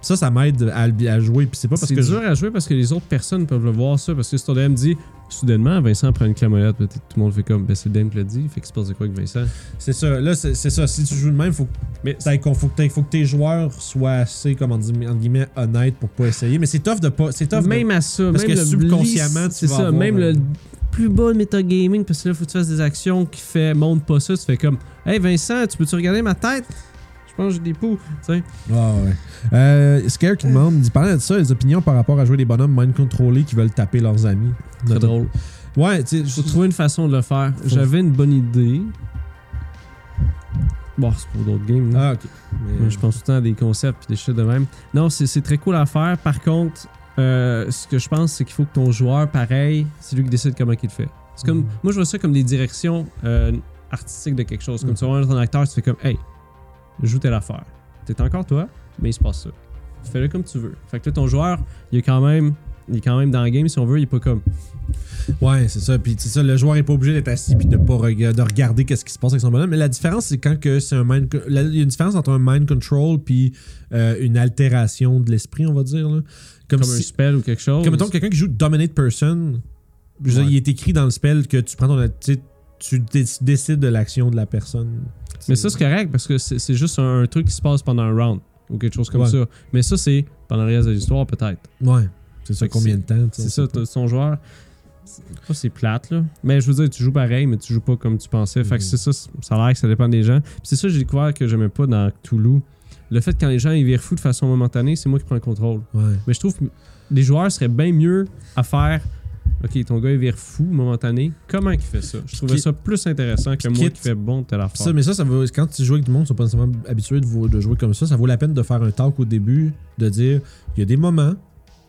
Ça, ça m'aide à, à jouer. Puis c'est pas parce C'est que. je- dur à jouer parce que les autres personnes peuvent le voir ça. Parce que si ton DM dit, soudainement, Vincent prend une clamolette, tout le monde fait comme, ben c'est le DM qui l'a dit. Fait qu'il se passe de quoi avec Vincent? C'est ça. Là, c'est c'est ça. Si tu joues de même, faut, Mais faut, que faut que tes joueurs soient assez, comment dire, entre guillemets, honnêtes pour pas essayer. Mais c'est tough de pas. C'est tough de- même à ça, parce même que le subconsciemment, tu c'est ça, avoir, même euh, le plus bas de metagaming, parce que là, faut que tu fasses des actions qui fait montre pas ça, tu fais comme Hey Vincent, tu peux-tu regarder ma tête? J'ai des poux, tu sais. Ah ouais. Euh, Scare qui demande, il parlait de ça, les opinions par rapport à jouer des bonhommes mind contrôlés qui veulent taper leurs amis. Très drôle. Ouais, tu sais, Faut trouver une façon de le faire. Faut- J'avais une bonne idée. Bon, c'est pour d'autres games. là. Ah, ok. Mais- Ouais, Je pense tout le temps à des concepts et des choses de même. Non, c'est très cool à faire. Par contre, euh, ce que je pense, c'est qu'il faut que ton joueur, pareil, c'est lui qui décide comment il le fait. C'est comme, Mhm. Moi, je vois ça comme des directions euh, artistiques de quelque chose. Comme Mhm. tu voir un acteur, tu fais comme, hey, joue telle affaire. T'es encore toi, mais il se passe ça. Fais-le comme tu veux. Fait que là, ton joueur, il est quand même. Il est quand même dans le game si on veut, il est pas comme. Ouais, c'est ça. Puis c'est ça, le joueur est pas obligé d'être assis puis de pas rega- de regarder qu'est-ce qui se passe avec son bonhomme. Mais la différence, c'est quand que c'est un mind. la- Il y a une différence entre un mind control puis euh, une altération de l'esprit, on va dire. Là. Comme, Comme un spell ou quelque chose. comme mettons quelqu'un qui joue Dominate Person. dire, il est écrit dans le spell que tu prends ton. Tu décides de l'action de la personne. Mais ça, c'est correct parce que c'est juste un, un truc qui se passe pendant un round ou quelque chose comme Ouais. ça. Mais ça, c'est pendant le reste de l'histoire, peut-être. Ouais. C'est ça, combien de temps tu sais, C'est ça, son joueur. c'est- Pas c'est plate, là. Mais je veux dire, tu joues pareil, mais tu joues pas comme tu pensais. Fait que Mhm. c'est ça, ça a l'air que ça dépend des gens. C'est ça, j'ai découvert que j'aimais pas dans Cthulhu. Le fait que quand les gens ils virent fous de façon momentanée, c'est moi qui prends le contrôle. Ouais. Mais je trouve que les joueurs seraient bien mieux à faire. Ok, ton gars il vire fou momentané. Comment il fait ça? Je trouvais qui- ça plus intéressant que moi quitte- qui fais bon Puis affaire. Ça, mais ça, ça vaut, quand tu joues avec du monde qui sont pas nécessairement habitués de, jouer comme ça, ça vaut la peine de faire un talk au début, de dire il y a des moments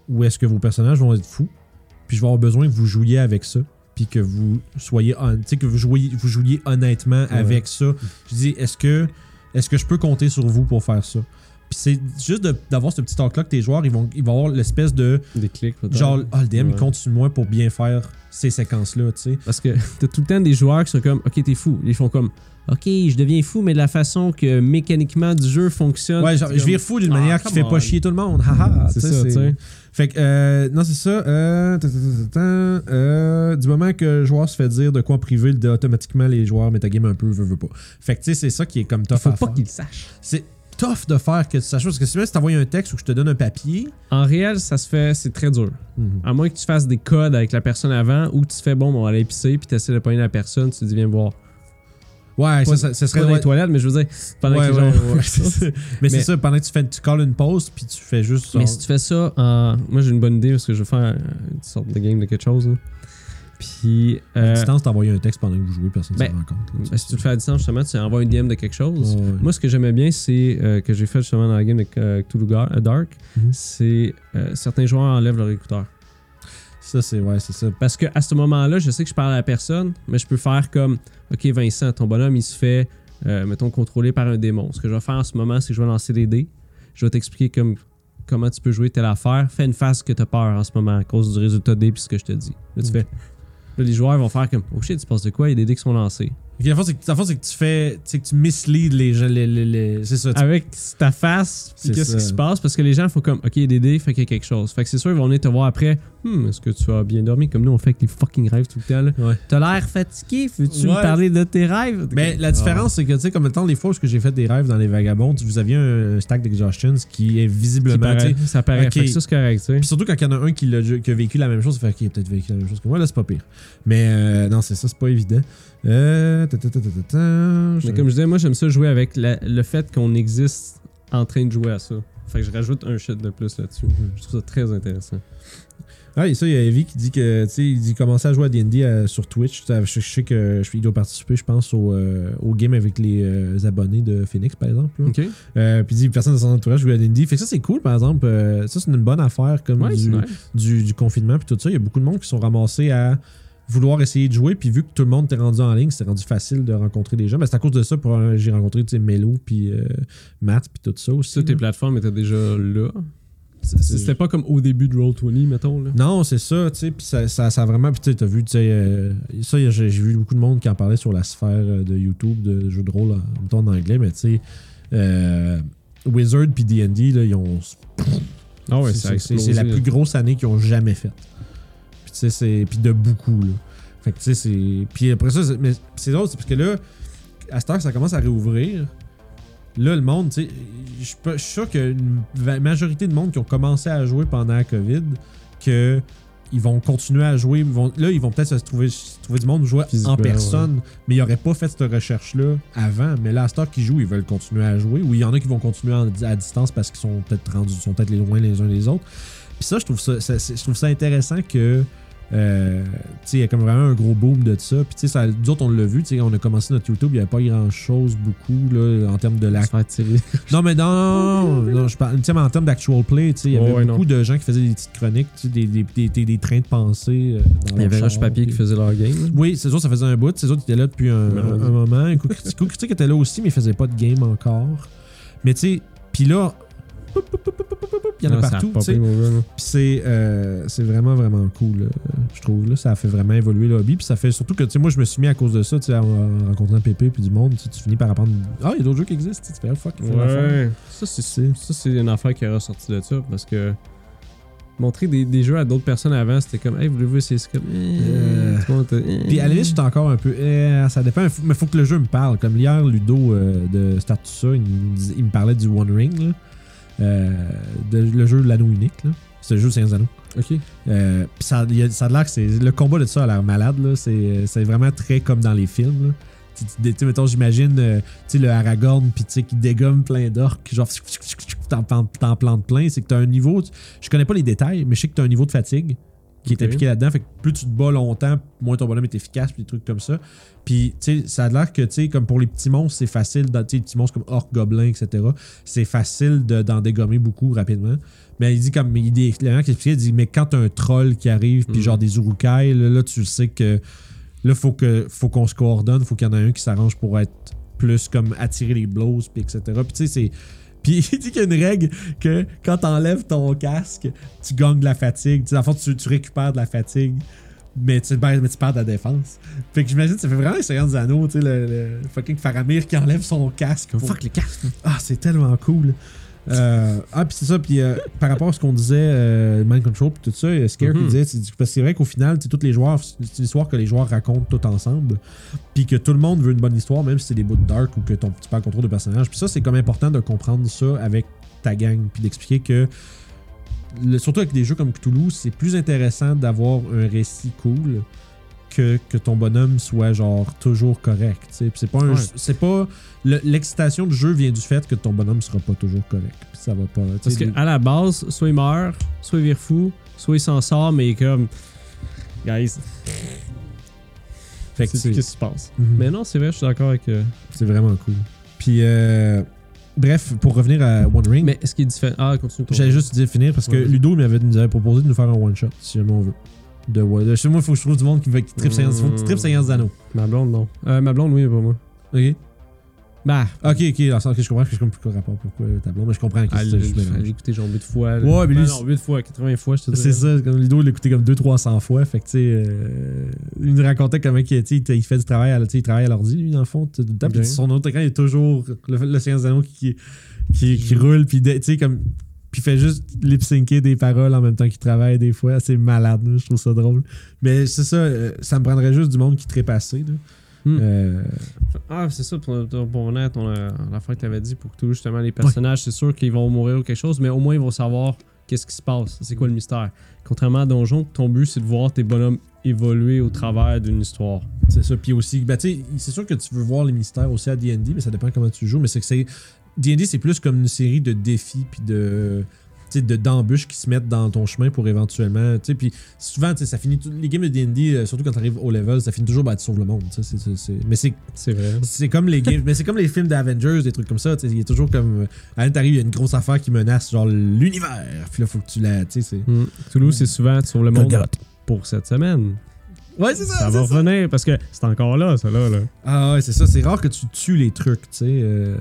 où est-ce que vos personnages vont être fous, puis je vais avoir besoin que vous jouiez avec ça. Puis que vous soyez que vous jouiez, vous jouiez honnêtement avec ça. Je dis, est-ce que, est-ce que je peux compter sur vous pour faire ça? Puis c'est juste d'avoir ce petit talk-là que tes joueurs, ils vont, ils vont avoir l'espèce de Des clics, peut-être. genre, ah, le DM, il compte sur moi pour bien faire ces séquences-là, tu sais. Parce que [LAUGHS] t'as tout le temps des joueurs qui sont comme, ok, t'es fou. Ils font comme, ok, je deviens fou, mais de la façon que mécaniquement du jeu fonctionne. Ouais, genre, c'est je vire fou d'une Ah, manière qui come fait on. pas chier tout le monde. [LAUGHS] Haha, C'est tu sais, ça, tu sais. Fait que, euh, non, c'est ça. Euh, euh, du moment que le joueur se fait dire de quoi en privé, automatiquement, les joueurs metagame un peu, veut, veut pas. Fait que, tu sais, c'est ça qui est comme tough Faut à pas qu'ils le sachent. C'est tough de faire que tu saches parce que si si t'envoies un texte ou que je te donne un papier, En réel, ça se fait, c'est très dur. À moins que tu fasses des codes avec la personne avant ou que tu fais, bon, on va aller pisser, puis tu essaies de pogner la personne, tu te dis, viens voir. ouais, Pas- ça, ça, ça Pas serait. dans les toilettes, mais je veux dire, pendant ouais, que les ouais, gens. ouais, c'est ça. [LAUGHS] Mais, c'est ça, pendant que tu, fais, tu calls une pause, puis tu fais juste. Mais genre- si tu fais ça en. Moi, j'ai une bonne idée parce que je vais faire euh, une sorte de game de quelque chose. Puis. à euh, distance, t'envoies un texte pendant que vous jouez, personne ne ben, s'en rend compte. là, ben, si tu le fais à distance, justement, tu envoies une DM de quelque chose. Ouais. Moi, ce que j'aimais bien, c'est euh, que j'ai fait justement dans la game de euh, Cthulhu euh, Dark, Mhm. c'est euh, certains joueurs enlèvent leur écouteur. Ça, c'est ouais, c'est ça. Parce que à ce moment-là, je sais que je parle à la personne, mais je peux faire comme OK, Vincent, ton bonhomme, il se fait, mettons, contrôler par un démon. Ce que je vais faire en ce moment, c'est que je vais lancer des dés. Je vais t'expliquer comme, comment tu peux jouer telle affaire. Fais une phase que tu as peur en ce moment à cause du résultat des puis ce que je te dis. Là, tu fais. Les joueurs vont faire comme Oh shit, il se passe de quoi? Il y a des qui sont lancés. Que la fois, c'est que, c'est que tu fais. Tu sais, que tu misleads les gens. Les, les, les- c'est ça. tu- Avec ta face, puis C'est qu'est-ce qui se passe? Parce que les gens font comme OK, dés, fait qu'il y a quelque chose. Fait que c'est sûr, ils vont venir te voir après. Hmm, est-ce que tu as bien dormi? Comme nous, on fait avec les fucking rêves tout le temps. là. Ouais. T'as l'air fatigué, veux-tu Ouais. me parler de tes rêves? Mais la Ah. différence, c'est que, tu sais, comme le temps, les fois où j'ai fait des rêves dans les vagabonds, vous aviez un stack d'exhaustions qui est Qui visiblement. paraît- sais, ça paraît. Fait que ça, c'est correct, tu sais. Puis surtout quand il y en a un qui, qui a vécu la même chose, fait qu'il a peut-être vécu la même chose que moi, là, c'est pas pire. Mais euh, non, c'est ça, c'est pas évident. Euh, ta, ta, ta, Mais comme je disais, moi, j'aime ça jouer avec la- le fait qu'on existe en train de jouer à ça. Fait que je rajoute un shit de plus là-dessus. Je trouve ça très intéressant. Ah, et ça, il y a Evie qui dit que, tu sais, il dit commencer à jouer à D&D euh, sur Twitch. Je, je sais que je, il doit participer, je pense, au, euh, au game avec les euh, abonnés de Phoenix, par exemple. là. OK? Euh, puis il dit personne de son entourage joue à D&D. Fait que ça, c'est cool, par exemple. Ça, c'est une bonne affaire comme Ouais, c'est du, nice. du, du confinement puis tout ça. Il y a beaucoup de monde qui sont ramassés à vouloir essayer de jouer. Puis vu que tout le monde t'est rendu en ligne, c'est rendu facile de rencontrer des gens. Mais c'est à cause de ça que j'ai rencontré, Melo puis euh, Matt puis tout ça aussi. Ça, tes plateformes étaient déjà là. C'était pas comme au début de Roll20, mettons. Là. Non, c'est ça, tu sais, puis ça, ça, ça a vraiment, puis tu t'as vu, tu sais, euh, ça, j'ai vu beaucoup de monde qui en parlait sur la sphère euh, de YouTube, de jeux de rôle, en, anglais, mais tu sais, euh, Wizard puis D&D, ils ont... Ah ouais, c'est- la plus grosse année qu'ils ont jamais faite. Puis tu sais, c'est... Puis de beaucoup, là. Fait que tu sais, c'est... Puis après ça, c'est- mais c'est drôle, c'est parce que là, à cette heure, ça commence à réouvrir. Là, le monde, tu sais, je suis sûr qu'il y a une va- majorité de monde qui ont commencé à jouer pendant la COVID, que ils vont continuer à jouer. Vont, là, ils vont peut-être se trouver, se trouver du monde jouer en personne, mais ils n'auraient pas fait cette recherche-là avant. Mais là, à cette heure qu'ils jouent, ils veulent continuer à jouer. Ou il y en a qui vont continuer en- à distance parce qu'ils sont peut-être rendus, sont peut-être les loin les uns des autres. Puis ça, je trouve ça, je trouve ça intéressant que. Euh, tu il y a comme vraiment un gros boom de ça. Puis, tu sais, ça- nous autres, on l'a vu. Tu sais, on a commencé notre YouTube, il n'y avait pas grand-chose, beaucoup, là, en termes de la non, mais non, non, je parle, tu mais en termes d'actual play, tu sais, il y avait ouais, beaucoup de gens qui faisaient des petites chroniques, tu sais, des, des, des, des- des trains de pensée. euh, dans Il y avait Roche Papier qui faisait leur game. Oui, c'est sûr, ça faisait un bout. C'est sûr qu'il était là depuis un, Ouais, un- ouais. un moment. Coup Critique Coup Critique était là aussi, mais il faisait pas de game encore. Mais tu sais, puis là, poup, poup, poup, il y en a Ah, partout. Puis c'est euh, c'est vraiment, vraiment cool, je trouve. Là. Ça a fait vraiment évoluer le hobby. Puis ça fait surtout que, tu sais, moi, je me suis mis à cause de ça, tu sais, en, en rencontrant Pépé puis du monde. Tu finis par apprendre. Ah, il y a d'autres jeux qui existent. tu fais, ah, fuck. Ouais. Ça, c'est une affaire qui est ressortie de ça parce que montrer des, des jeux à d'autres personnes avant, c'était comme, hey, voulez-vous essayer ça? Comme, eh, Euh, eh. Puis à la limite, j'étais encore un peu. eh, ça dépend, mais faut que le jeu me parle. Comme hier, Ludo euh, de Start ça, il, il me parlait du One Ring, là. Euh, de- le jeu de l'anneau unique. là. C'est le jeu Seigneur Anneaux. Ok. Euh, ça, il y a- ça a l'air que c'est. Le combat de ça a l'air malade. là. C'est c'est vraiment très comme dans les films. là. Tu sais, mettons, j'imagine euh, tu sais, le Aragorn, puis tu sais, qui dégomme plein d'orques, genre, t'en plantes t'en plantes plein. C'est que t'as un niveau. Je connais pas les détails, mais je sais que t'as un niveau de fatigue qui est impliqué là-dedans. Fait que plus tu te bats longtemps, moins ton bonhomme est efficace, puis des trucs comme ça. Puis, tu sais, ça a l'air que, tu sais, comme pour les petits monstres, c'est facile, tu sais, les petits monstres comme orc, gobelins, etc., c'est facile de- d'en dégommer beaucoup rapidement. Mais il dit, comme, il dit, l'élément qui expliquait, il dit, mais quand t'as un troll qui arrive, puis Mhm. genre des urukai, là, là, tu sais que, là, faut que faut qu'on se coordonne, faut qu'il y en ait un qui s'arrange pour être plus comme attirer les blows, puis etc. Puis, tu sais, c'est. Puis [LAUGHS] il dit qu'il y a une règle que quand t'enlèves ton casque, tu gagnes de la fatigue. Tu sais, en fait, tu, tu récupères de la fatigue, mais tu, ben, mais tu perds de la défense. Fait que j'imagine que ça fait vraiment les Seigneur des Anneaux, tu sais, le, le fucking Faramir qui enlève son casque. pour- le casque. Ah, c'est tellement cool. Euh, ah, puis c'est ça, puis euh, par rapport à ce qu'on disait, euh, Mind Control, puis tout ça, Scare qui Mhm. disait, c'est parce que c'est vrai qu'au final, tous les joueurs, c'est une histoire que les joueurs racontent tout ensemble, puis que tout le monde veut une bonne histoire, même si c'est des bouts de dark ou que ton, tu perds le contrôle de personnage. Puis ça, c'est comme important de comprendre ça avec ta gang, puis d'expliquer que, le- surtout avec des jeux comme Cthulhu, c'est plus intéressant d'avoir un récit cool que, que ton bonhomme soit genre toujours correct. c'est pas un, Ouais. c'est pas le- l'excitation du jeu vient du fait que ton bonhomme sera pas toujours correct. Ça va pas. Parce sais, qu'à la base, soit il meurt, soit il vire fou, soit il s'en sort, mais comme. Guys, fait que c'est qu'est-ce qui se passe. Mhm. Mais non, c'est vrai, je suis d'accord avec. euh, c'est vraiment cool. Puis euh, bref, pour revenir à One Ring, Mais est-ce qu'il est différent? Ah, continue j'allais juste dire finir parce que. Ludo m'avait nous avait proposé de nous faire un one shot si jamais on veut. De ouais, de- chez moi, il faut que je trouve du monde qui, veut, qui tripe Seigneur- faut que tu tripes Seigneur des Anneaux. Ma blonde, non. Euh, ma blonde, oui, mais pas moi. Ok. Bah, Ok, ok, dans le sens que je comprends que je comprends plus quoi rapport pourquoi ta blonde, mais je comprends que elle c'est juste l'a écouté genre 8 fois. là. Ouais, mais lui, Ben c'est- non, 8 fois, 80 fois, je te dis. C'est ça, comme Ludo l'a écouté comme 200-300 fois. Fait que, tu sais, euh, il nous racontait comment il, tu sais, il fait du travail, à, tu sais, il travaille à l'ordi, lui, dans le fond, tout le temps. Puis son autre écran, il est toujours le, le Seigneur des Anneaux qui, qui, qui roule, puis, tu sais, comme. Puis il fait juste lip-syncer des paroles en même temps qu'il travaille des fois. C'est malade, là, je trouve ça drôle. Mais c'est ça, euh, ça me prendrait juste du monde qui. Là. Hmm. Euh, Ah, c'est ça, pour, pour à ton, euh, l'affaire que tu avais dit, pour que tout justement les personnages, c'est sûr qu'ils vont mourir ou quelque chose, mais au moins ils vont savoir qu'est-ce qui se passe, c'est quoi le mystère? Contrairement à Donjon, ton but c'est de voir tes bonhommes évoluer au travers d'une histoire. C'est ça. Puis aussi, ben, tu sais, c'est sûr que tu veux voir les mystères aussi à D&D, mais ça dépend comment tu joues. Mais c'est que c'est. D&D, c'est plus comme une série de défis puis de. tu de d'embûches qui se mettent dans ton chemin pour éventuellement. tu sais, Puis souvent, tu sais, ça finit. Les games de DD, euh, surtout quand tu arrives au level, ça finit toujours par tu sauves le monde. tu sais, c'est- c'est- c'est- Mais c'est C'est vrai. c'est comme les games, mais c'est comme les films d'Avengers, des trucs comme ça. tu sais, Il y a toujours comme. À t'arrives, il y a une grosse affaire qui menace, genre l'univers. Puis là, faut que tu la. Tu sais, c'est. Hmm. Toulouse, c'est souvent sur le monde pour cette semaine. Ouais, c'est ça. Ça va ça. revenir parce que c'est encore là, ça là. là. Ah ouais, c'est ça. C'est rare que tu tues les trucs, tu sais. euh,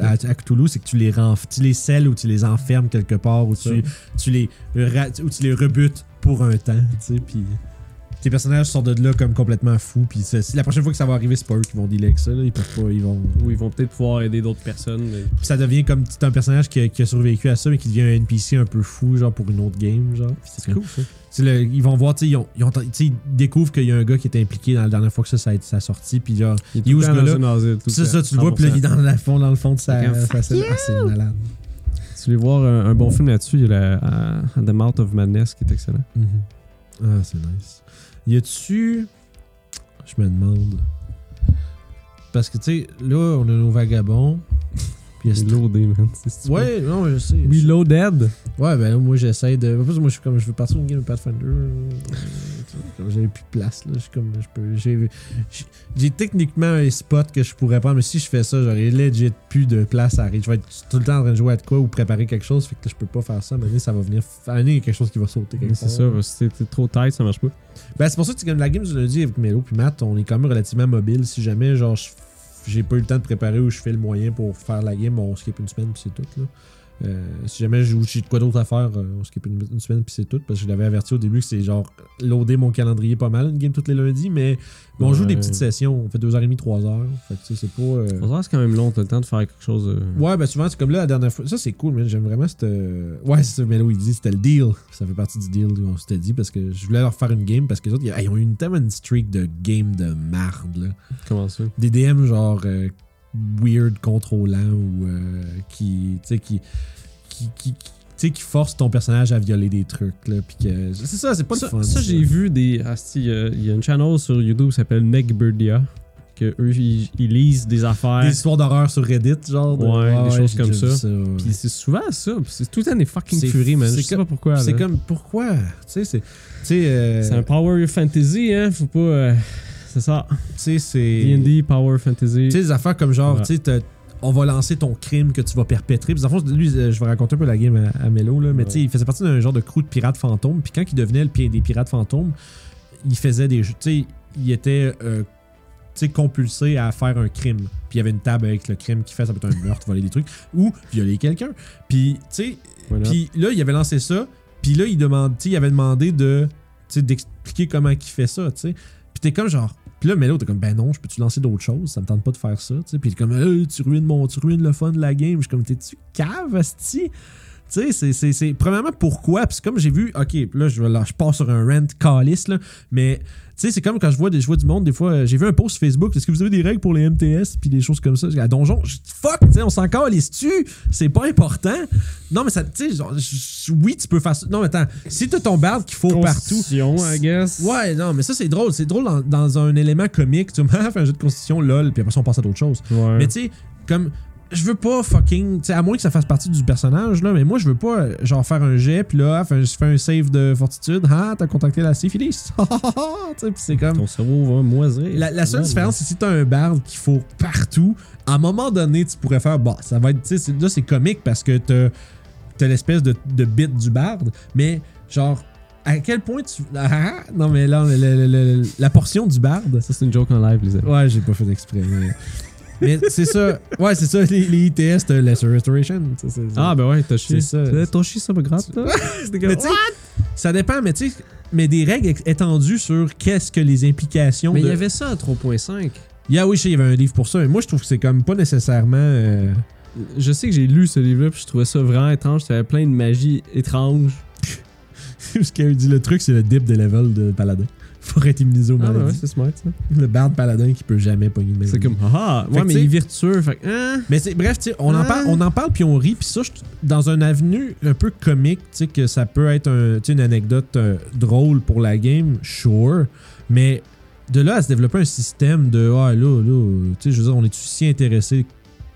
à, à Cthulhu, c'est que tu les renf- tu les scelles ou tu les enfermes quelque part ou tu, tu les ou tu les rebutes pour un temps, tu sais. Puis tes personnages sortent de là comme complètement fous. Puis la prochaine fois que ça va arriver, c'est pas eux qui vont dealer avec ça. Là. Ils peuvent pas, ils vont. Ou ils vont peut-être pouvoir aider d'autres personnes. mais- Puis ça devient comme c'est un personnage qui a, qui a survécu à ça, mais qui devient un NPC un peu fou, genre pour une autre game, genre. Puis c'est comme- ça. Le- ils vont voir, tu sais, ils, ont- ils, ont- découvrent qu'il y a un gars qui était impliqué dans la dernière fois que ça, ça a, été- ça a sorti. Puis genre, Il Il est où ce gars-là? gars-là? c'est ça, tu le vois, puis là, il est dans, la fond, dans le fond de sa, sa. Ah, c'est malade. Tu veux voir un, un bon film là-dessus, il y a à The Mouth of Madness qui est excellent. Mhm. Ah, c'est nice. Y a-tu. Je me demande. Parce que, tu sais, là, on a nos vagabonds. Reloaded, man. Ouais, non, je sais. Reloaded. Ouais, ben là, moi, j'essaie de. En plus, moi, je suis comme. Je veux partir une game de Pathfinder. euh, comme J'avais plus de place, là. Je suis comme. Je peux. J'ai. techniquement un spot que je pourrais prendre, mais si je fais ça, j'aurais legit plus de place à arrêter. Je vais être tout le temps en train de jouer à de quoi ou préparer quelque chose, fait que je peux pas faire ça. Donné, ça va venir. Donné, il y a quelque chose qui va sauter quelque C'est ça, si t'es trop tight, ça marche pas. Ben, c'est pour ça que c'est comme la game du lundi avec Melo puis Matt, on est quand même relativement mobile. Si jamais, genre, je- j'ai pas eu le temps de préparer ou je fais le moyen pour faire la game, on skip une semaine puis c'est tout, là. Euh, si jamais j'ai j'ai de quoi d'autre à faire, euh, on skip une, une semaine puis c'est tout. Parce que je l'avais averti au début que c'est genre loader mon calendrier pas mal, une game tous les lundis, mais, mais on joue des petites sessions. On fait 2h30, 3h. Fait que c'est pas. euh, Pour ça, c'est quand même long, t'as le temps de faire quelque chose. euh, Ouais, ben souvent, c'est comme là, la dernière fois. Ça, c'est cool, mais j'aime vraiment cette. euh, Ouais, c'est ça, Melo, il dit, c'était le deal. Ça fait partie du deal, on s'était dit, parce que je voulais leur faire une game, parce que les autres, ils ont eu une tellement une streak de game de marde. Comment ça? Des DM, genre, euh, weird, contrôlants, ou euh, qui. Tu sais, qui. qui, qui, qui- qui forcent ton personnage à violer des trucs, là. Puis que. C'est ça, c'est pas ça, le fun. ça, j'ai vu des. asti, Il y a- il y a une channel sur YouTube qui s'appelle Negbirdia. que eux ils, ils lisent des affaires. Des histoires d'horreur sur Reddit, genre. Ouais, des choses comme ça. ouais. Puis c'est souvent ça. C'est tout le temps des fucking furies, man. Je sais pas pourquoi. C'est comme, pourquoi? Tu sais, c'est. Tu sais, euh, C'est un power fantasy, hein. Faut pas. C'est ça. tu sais, c'est. D&D, power fantasy. Tu sais, des affaires comme genre, Ouais. tu sais, on va lancer ton crime que tu vas perpétrer. Puis, fond, lui, euh, je vais raconter un peu la game à, à Mello, là, mais Ouais. tu sais, il faisait partie d'un genre de crew de pirates fantômes. Puis quand il devenait le pi- des pirates fantômes, il faisait des jeux. Tu sais, il était euh, tu sais, compulsé à faire un crime. Puis il y avait une table avec le crime qu'il fait, ça peut être un meurtre, voler des trucs, ou violer quelqu'un. Puis, tu sais, puis là, il avait lancé ça. Puis là, il demande, il avait demandé de, tu sais, d'expliquer comment il fait ça, tu sais. Puis t'es comme genre. Là, Melo, t'es comme, ben non, je peux-tu lancer d'autres choses? Ça me tente pas de faire ça, tu sais. Puis il est comme, Euh, tu ruines mon, tu ruines le fun de la game. Je suis comme, t'es-tu cave, asti? Tu sais, c'est-. Premièrement, pourquoi? Puis comme j'ai vu, ok, là, je, là, je pars sur un rant calice, là. Mais, tu sais, c'est comme quand je vois des je vois du monde, des fois, j'ai vu un post Facebook, est-ce que vous avez des règles pour les MTS? Puis des choses comme ça. À Donjon, je fuck, tu sais, on s'en calisse-tu? C'est pas important. Non, mais ça, tu sais, oui, tu peux faire ça. Non, mais attends, si t'as ton barde qui faut partout. Constitution, I guess. Ouais, non, mais ça, c'est drôle. C'est drôle dans, dans un élément comique. Tu vois, [LAUGHS] fait un jeu de constitution, lol, puis après ça, on passe à d'autres choses. Ouais. Mais tu sais, comme. Je veux pas fucking. Tu sais, à moins que ça fasse partie du personnage, là, mais moi, je veux pas, genre, faire un jet, puis là, je fais un save de fortitude. Ah, t'as contacté la syphilis. [LAUGHS] Tu sais, puis c'est comme. Ton cerveau va moisir. La, la seule différence, c'est si t'as un barde qu'il faut partout, à un moment donné, tu pourrais faire, bon, ça va être, tu sais, là, c'est comique parce que t'as t'as l'espèce de, de bit du barde, mais genre, à quel point tu. Ah, non, mais là, le- le- le- la portion du barde. Ça, c'est une joke en live, les amis. Ouais, j'ai pas fait exprès, mais. Mais c'est ça. Ouais, c'est ça, les, les ITS de Lesser Restoration. ça, c'est- Ah, ben ouais, t'as chié. C'est ça. T'as chié, ça me gratte, là. Mais tu sais, ça dépend, mais tu sais, mais des règles étendues sur qu'est-ce que les implications. Mais il de- y avait ça à 3.5. Yeah, oui, je sais, il y avait un livre pour ça. Mais moi, je trouve que c'est comme pas nécessairement. euh, Je sais que j'ai lu ce livre-là, puis je trouvais ça vraiment étrange. T'avais plein de magie étrange. [LAUGHS] Ce qu'il dit le truc, c'est le dip de level de paladin. Faut être immunisé aux Ah, ben ouais, c'est smart, ça. le bard paladin qui peut jamais pogner de maladie. C'est comme, ah, ouais, mais il est virtueux. Fait hein? Mais c'est bref, tu sais, on en Ah. parle, on en parle puis on rit puis ça, dans un avenue un peu comique, tu sais que ça peut être un, une anecdote euh, drôle pour la game, sure, mais de là à se développer un système de ah là là, tu sais, je veux dire, on est si intéressé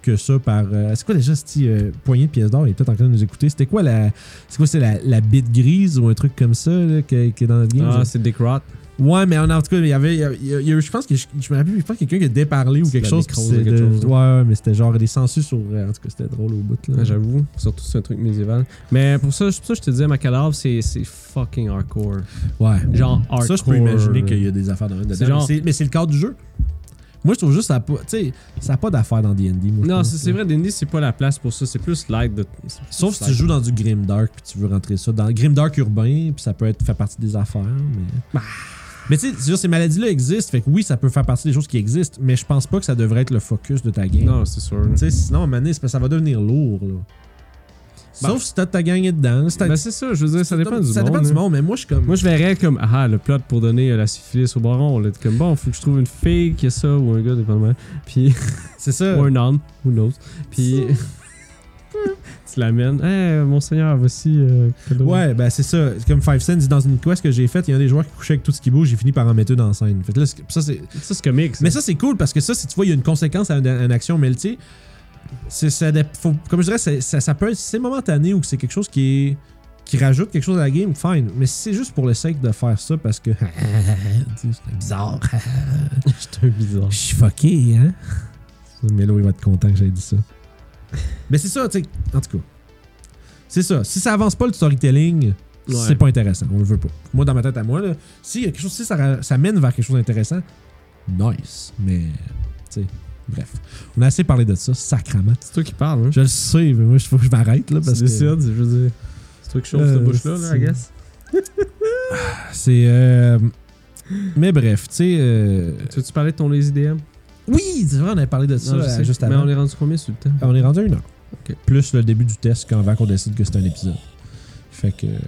que ça par euh, c'est quoi déjà cette euh, poignée de pièces d'or il est peut-être en train de nous écouter? C'était quoi la c'est quoi c'est la, la bite grise ou un truc comme ça là, qui, qui est dans notre game Ah, c'est Dick Roth. Ouais, mais en, en tout cas, il y avait. il y a- il y a- il y a eu- je pense que je, je me rappelle, je pense quelqu'un qui a déparlé ou quelque chose. nécrose de quelque de- chose, ouais, ouais, mais c'était genre des censures sur. euh, En tout cas, c'était drôle au bout. Là. J'avoue. Surtout, c'est un truc médiéval. Mais pour ça, pour ça je te disais, ma cadavre, c'est fucking hardcore. ouais. Genre hardcore. Ça, je peux imaginer qu'il y a des affaires dans dedans. Genre- Mais c'est- le cadre du jeu. Moi, je trouve juste que ça n'a pas. Ça a pas d'affaires dans DD. moi, Non, c'est vrai, D&D, c'est pas la place pour ça. C'est plus light de. Sauf si tu joues dans du Grimdark puis tu veux rentrer ça. Dans Grimdark urbain, puis ça peut être faire partie des affaires, mais. Bah. Mais tu sais, ces maladies-là existent, fait que oui, ça peut faire partie des choses qui existent, mais je pense pas que ça devrait être le focus de ta game. Non, c'est sûr. Tu sais, sinon, que ça va devenir lourd, là. Sauf si t'as ta gang dedans. Si Ben, c'est ça, je veux dire, ça dépend du ça monde. dépend du monde, mais moi, je suis comme. Moi, je verrais comme, ah, le plot pour donner euh, la syphilis au baron. Là, comme, bon, faut que je trouve une fille qui a ça, ou un gars, dépendamment. Puis, c'est ça. ou un homme, who knows. Puis, tu l'amènes. Eh, mon seigneur, voici. euh. Ouais, ben c'est ça. Comme Five Cents dit dans une quest que j'ai faite, il y a des joueurs qui couchaient avec tout ce qui bouge, j'ai fini par en mettre une en scène. Fait là, ça, c'est. Ça, c'est comique. ça. Mais ça, c'est cool parce que ça, si tu vois, il y a une conséquence à une, à une action, mais tu sais, c'est- ça dép- faut- comme je dirais, ça, ça peut être, si c'est momentané ou que c'est quelque chose qui est qui rajoute quelque chose à la game, fine. Mais si c'est juste pour le sake de faire ça parce que. [LAUGHS] c'est bizarre. [LAUGHS] C'est un bizarre. Je suis fucké, hein? Mélo, il va être content que j'aie dit ça. Mais c'est ça, tu sais. En tout cas. C'est ça. Si ça avance pas le storytelling, Ouais. c'est pas intéressant. On le veut pas. Moi, dans ma tête à moi, là, si, y a quelque chose, si ça, mène vers quelque chose d'intéressant, nice. Mais, tu sais, bref. On a assez parlé de ça, sacrament. C'est toi qui parles, hein. Je le sais, mais moi, il faut que je m'arrête, là, parce que. décides, je veux dire. C'est toi qui chauffe Euh, cette bouche-là, là, c'est- I guess. [LAUGHS] C'est. euh, Mais bref, tu sais. euh, Tu veux-tu parler de ton Lazy DM? Oui, c'est vrai, on avait parlé de ça Non, je euh, sais. juste Mais avant. on est rendu combien sur le temps? On est rendu à une heure. Ok. Plus le début du test quand avant qu'on décide que c'est un épisode. Fait que. euh,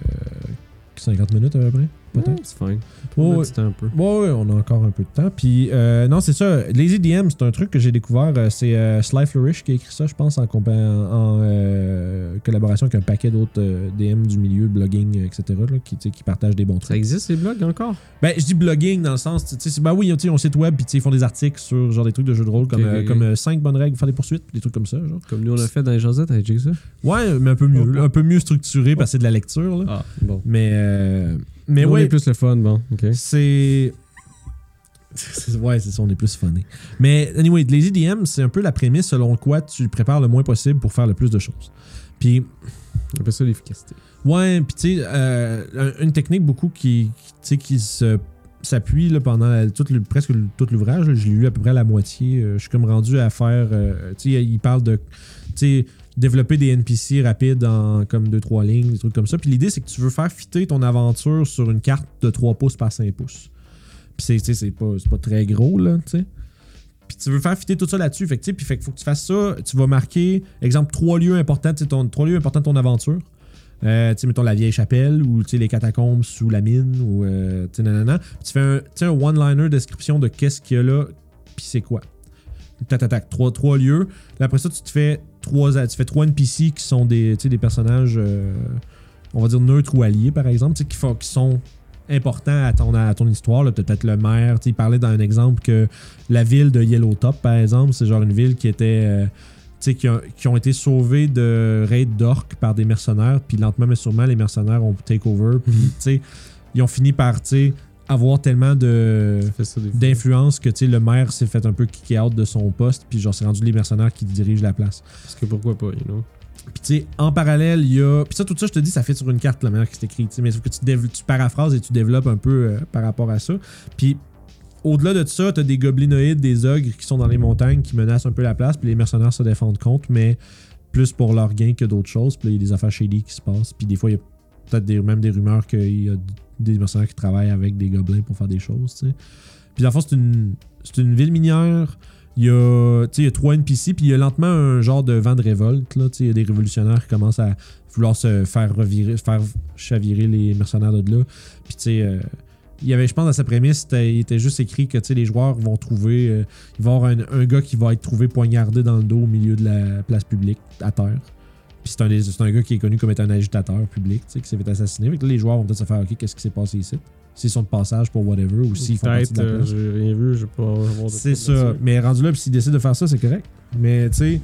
50 minutes à peu près. Peut-être. C'est fine. Ouais, un peu. Ouais, ouais, on a encore un peu de temps. Puis, euh, non, c'est ça. Lazy DM, c'est un truc que j'ai découvert. euh, c'est euh, Sly Flourish qui a écrit ça, je pense, en, en, euh, collaboration avec un paquet d'autres DM du milieu, blogging, etc., là, qui, qui partagent des bons Ça trucs. existe, les blogs, encore? Ben, je dis blogging dans le sens, tu sais, ben oui, ils ont un site web, puis ils font des articles sur genre des trucs de jeux de rôle, comme, comme 5 bonnes règles faire des poursuites, des trucs comme ça, genre. Comme nous, on a fait dans les Josettes avec ça? Ouais, mais un peu mieux, là, un peu mieux structuré parce que c'est de la lecture, là. Ah, bon. Mais, euh, mais Nous, on ouais. est plus le fun, bon, ok. C'est. [LAUGHS] Ouais, c'est ça, on est plus funné. Mais anyway, Lazy DM, c'est un peu la prémisse selon quoi tu prépares le moins possible pour faire le plus de choses. Puis, On appelle ça l'efficacité. ouais, puis tu sais, euh, un- une technique beaucoup qui, qui, qui se s'appuie là, pendant la- tout le- presque le- tout l'ouvrage. Je l'ai lu à peu près à la moitié. euh, je suis comme rendu à faire. euh, tu sais, il parle de. Tu sais, développer des NPC rapides en comme 2-3 lignes, des trucs comme ça. Puis l'idée, c'est que tu veux faire fitter ton aventure sur une carte de 3 pouces par 5 pouces. Puis c'est, c'est pas, pas très gros, là, tu sais. Puis tu veux faire fitter tout ça là-dessus. Fait que, puis fait qu'il faut que tu fasses ça. Tu vas marquer, exemple, trois lieux importants, ton, lieux importants de ton aventure. Euh, tu mettons la vieille chapelle ou les catacombes sous la mine ou euh, tu nanana. Puis tu fais un, un one-liner description de qu'est-ce qu'il y a là, puis c'est quoi. Tac, tac, tac. Trois, trois lieux. Après ça, tu te fais trois, tu fais trois NPC qui sont des, des personnages, euh, on va dire neutres ou alliés, par exemple, qui, font- qui sont importants à ton, à ton histoire. Peut-être le maire. Il parlait dans un exemple que la ville de Yellowtop, par exemple, c'est genre une ville qui était. euh, qui, ont, qui ont été sauvés de raids d'orques par des mercenaires. Puis lentement, mais sûrement, les mercenaires ont take over. Puis, sais, ils ont fini par, tu sais, avoir tellement de d'influence que le maire s'est fait un peu kick out de son poste puis genre c'est rendu les mercenaires qui dirigent la place. Parce que pourquoi pas, you know? Puis tu sais en parallèle, il y a puis ça tout ça je te dis ça fait sur une carte la manière que c'est écrit, mais sauf que tu, paraphrases et tu développes un peu euh, par rapport à ça. Puis au-delà de ça, t'as des goblinoïdes, des ogres qui sont dans les montagnes qui menacent un peu la place, puis les mercenaires se défendent contre, mais plus pour leur gain que d'autres choses. Puis il y a des affaires shady qui se passent. Puis des fois, il y a peut-être des- même des rumeurs qu'il y a des mercenaires qui travaillent avec des gobelins pour faire des choses. Puis dans le fond, c'est une, c'est une ville minière. Il y, a, il y a trois NPC, puis il y a lentement un genre de vent de révolte. Là, il y a des révolutionnaires qui commencent à vouloir se faire revirer, faire chavirer les mercenaires de là. Puis tu sais, euh, il y avait, je pense, dans sa prémisse, il était juste écrit que les joueurs vont trouver. euh, il va y avoir un gars qui va être trouvé poignardé dans le dos au milieu de la place publique, à terre. Puis c'est un, des- un gars qui est connu comme étant un agitateur public, tu sais, qui s'est fait assassiner. Fait que là, les joueurs vont peut-être se faire OK, qu'est-ce qui s'est passé ici? S'ils sont de passage pour whatever, ou s'ils font partie de la euh, place. j'ai rien vu, j'ai pas C'est ça. Mais rendu là, puis s'ils décident de faire ça, c'est correct. Mais tu sais.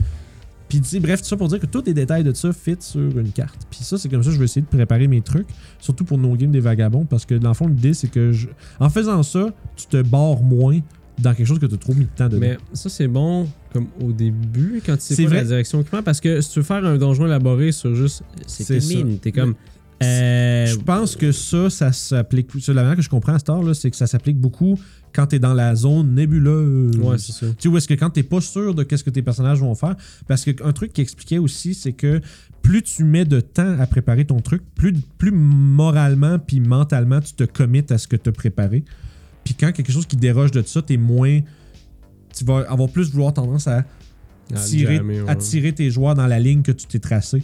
Puis tu sais, bref, tout ça pour dire que tous les détails de ça fit sur une carte. Puis ça, c'est comme ça que je vais essayer de préparer mes trucs. Surtout pour nos games des vagabonds. Parce que dans le fond, l'idée, c'est que je... en faisant ça, tu te barres moins dans quelque chose que tu as trop mis de temps dedans. Mais ça, c'est bon comme au début, quand tu sais C'est pas vrai. la direction qui prend, parce que si tu veux faire un donjon élaboré sur juste c'est mine, t'es comme. Euh, Je pense que ça, ça s'applique. La manière que je comprends à là, c'est que ça s'applique beaucoup quand tu es dans la zone nébuleuse. Ouais, c'est ça. Tu sais, où est-ce que quand t'es pas sûr de qu'est-ce que tes personnages vont faire, parce qu'un truc qui expliquait aussi, c'est que plus tu mets de temps à préparer ton truc, plus, plus moralement puis mentalement tu te commites à ce que tu as préparé. Puis quand quelque chose qui déroge de ça, t'es moins. Tu vas avoir plus vouloir tendance à Ah, tirer, jamais, ouais. à tirer tes joueurs dans la ligne que tu t'es tracée.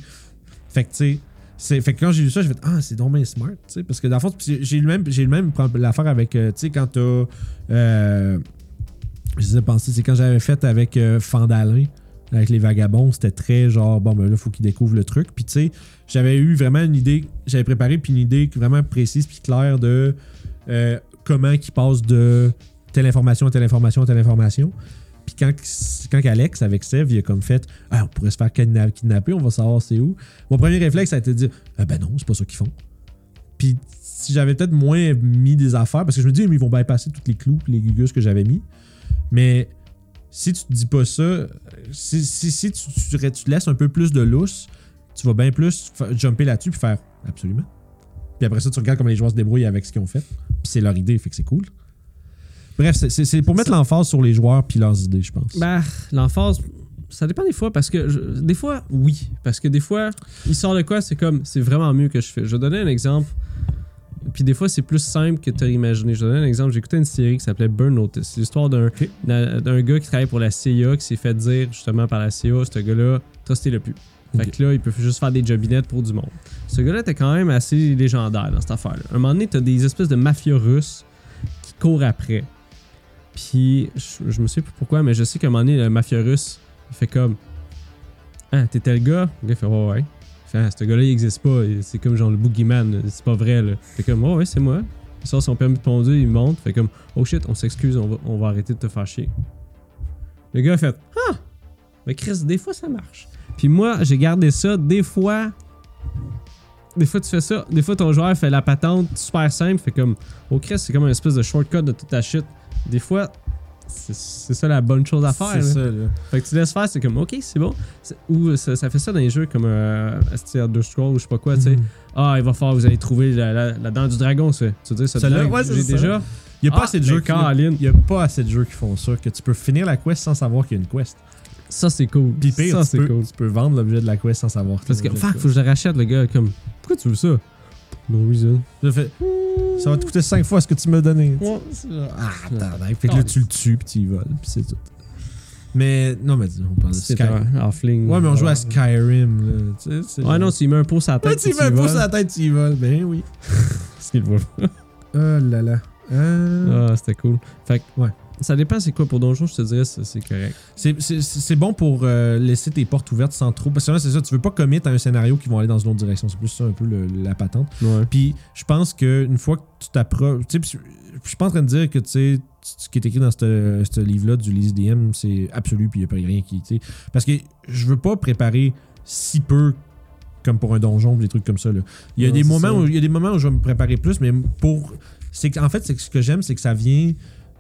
Fait que tu sais. Fait que quand j'ai lu ça, j'ai fait Ah, c'est donc bien smart. tu sais, Parce que dans le fond, j'ai eu le même, j'ai le même problème- l'affaire avec. euh, tu sais, quand t'as. Euh, je penser, c'est quand j'avais fait avec euh, Fandalin, avec les vagabonds, c'était très genre, bon, ben là, faut qu'ils découvrent le truc. Puis tu sais, j'avais eu vraiment une idée, j'avais préparé puis une idée vraiment précise puis claire de euh, comment qu'ils passent de telle information à telle information à telle information. Puis quand, Alex, avec Sev, il a comme fait Ah, on pourrait se faire kidna- kidnapper, on va savoir c'est où. Mon premier réflexe, ça a été de dire Ah, ben non, c'est pas ça qu'ils font. Puis si j'avais peut-être moins mis des affaires, parce que je me dis, ils vont bypasser tous les clous, les gugus que j'avais mis. Mais si tu te dis pas ça, si, tu, tu, tu laisses un peu plus de lousse, tu vas bien plus jumper là-dessus puis faire absolument. Puis après ça, tu regardes comment les joueurs se débrouillent avec ce qu'ils ont fait. Puis c'est leur idée, fait que c'est cool. Bref, c'est- pour mettre l'emphase sur les joueurs puis leurs idées, je pense. Bah, l'emphase, ça dépend des fois parce que je- des fois, oui. Parce que des fois, il sort de quoi, c'est comme, c'est vraiment mieux que je fais. Je vais donner un exemple. Puis des fois, c'est plus simple que tu imaginé. Je vais donner un exemple. J'ai écouté une série qui s'appelait Burn Notice. C'est l'histoire d'un Ok. d'un d'un gars qui travaille pour la CIA qui s'est fait dire justement par la CIA, ce gars-là, trustez-le plus. Fait que là, il peut juste faire des jobinettes pour du monde. Ce gars-là était quand même assez légendaire dans cette affaire-là. Un moment donné, t'as des espèces de mafieux russes qui courent après. Puis, je, je me sais plus pourquoi, mais je sais qu'à un moment donné, le mafieux russe, il fait comme Ah, t'étais le gars Le gars fait Ouais, ouais. Fait Ah, ce gars-là, il existe pas. C'est comme genre le boogeyman. C'est pas vrai, là. Fait comme Ouais, ouais, c'est moi. Il sort son permis de conduire, il monte. Fait comme Oh shit, on s'excuse, on va, on va arrêter de te faire chier. Le gars fait Ah Mais Chris, des fois ça marche. Puis moi, j'ai gardé ça. Des fois. Des fois, tu fais ça. Des fois, ton joueur fait la patente super simple. Fait comme. Oh Chris, c'est comme un espèce de shortcut de toute ta shit. Des fois, c'est ça la bonne chose à faire. C'est là. ça, là. Fait que tu laisses faire, c'est comme, ok, c'est bon. Ou ça, ça fait ça dans les jeux comme euh, Elder Scrolls ou je sais pas quoi, tu sais. Mhm. Ah, il va falloir, vous allez trouver la, la, la dent du dragon, ça. Tu veux dire, ça Celle-là, ouais, c'est j'ai ça. déjà. Il y a pas Ah, a pas assez de jeux qui font ça que tu peux finir la quest sans savoir qu'il y a une quest. Ça, c'est cool. Puis pire, ça, tu c'est peux, cool. tu peux vendre l'objet de la quest sans savoir. Parce que, qu'il y fuck, faut que je le rachète, le gars. Comme, pourquoi tu veux ça? No reason. Je fais, ça va te coûter 5 fois ce que tu m'as donné. Ouais, Ah, attends, fait que là, tu le tues puis tu y voles, puis c'est tout. Mais non, mais on parle de Skyrim. offling. Ouais, mais on joue à Skyrim, là. Tu sais, Ouais, non, s'il met un pot sur la Ouais, tête, tu y tu mets un y pouce vas. sur la tête, tu y voles. Ben oui. [LAUGHS] S'il va. Oh là là. Euh, Ah, c'était cool. Fait que, Ouais. Ça dépend c'est quoi pour Donjon, je te dirais, c'est correct. C'est- bon pour euh, laisser tes portes ouvertes sans trop. Parce que là, c'est ça, tu veux pas commit à un scénario qui vont aller dans une autre direction. C'est plus ça un peu le- la patente. Ouais. Puis je pense qu'une fois que tu t'approches. Je suis pas en train de dire que tu sais, ce qui est écrit dans ce livre-là du Lise DM, c'est absolu, puis il n'y a pas rien qui. tu sais. Parce que je veux pas préparer si peu comme pour un donjon ou des trucs comme ça. Là. Il y a Non, des moments ça. où il y a des moments où je vais me préparer plus, mais pour. En fait, ce que j'aime, c'est que ça vient.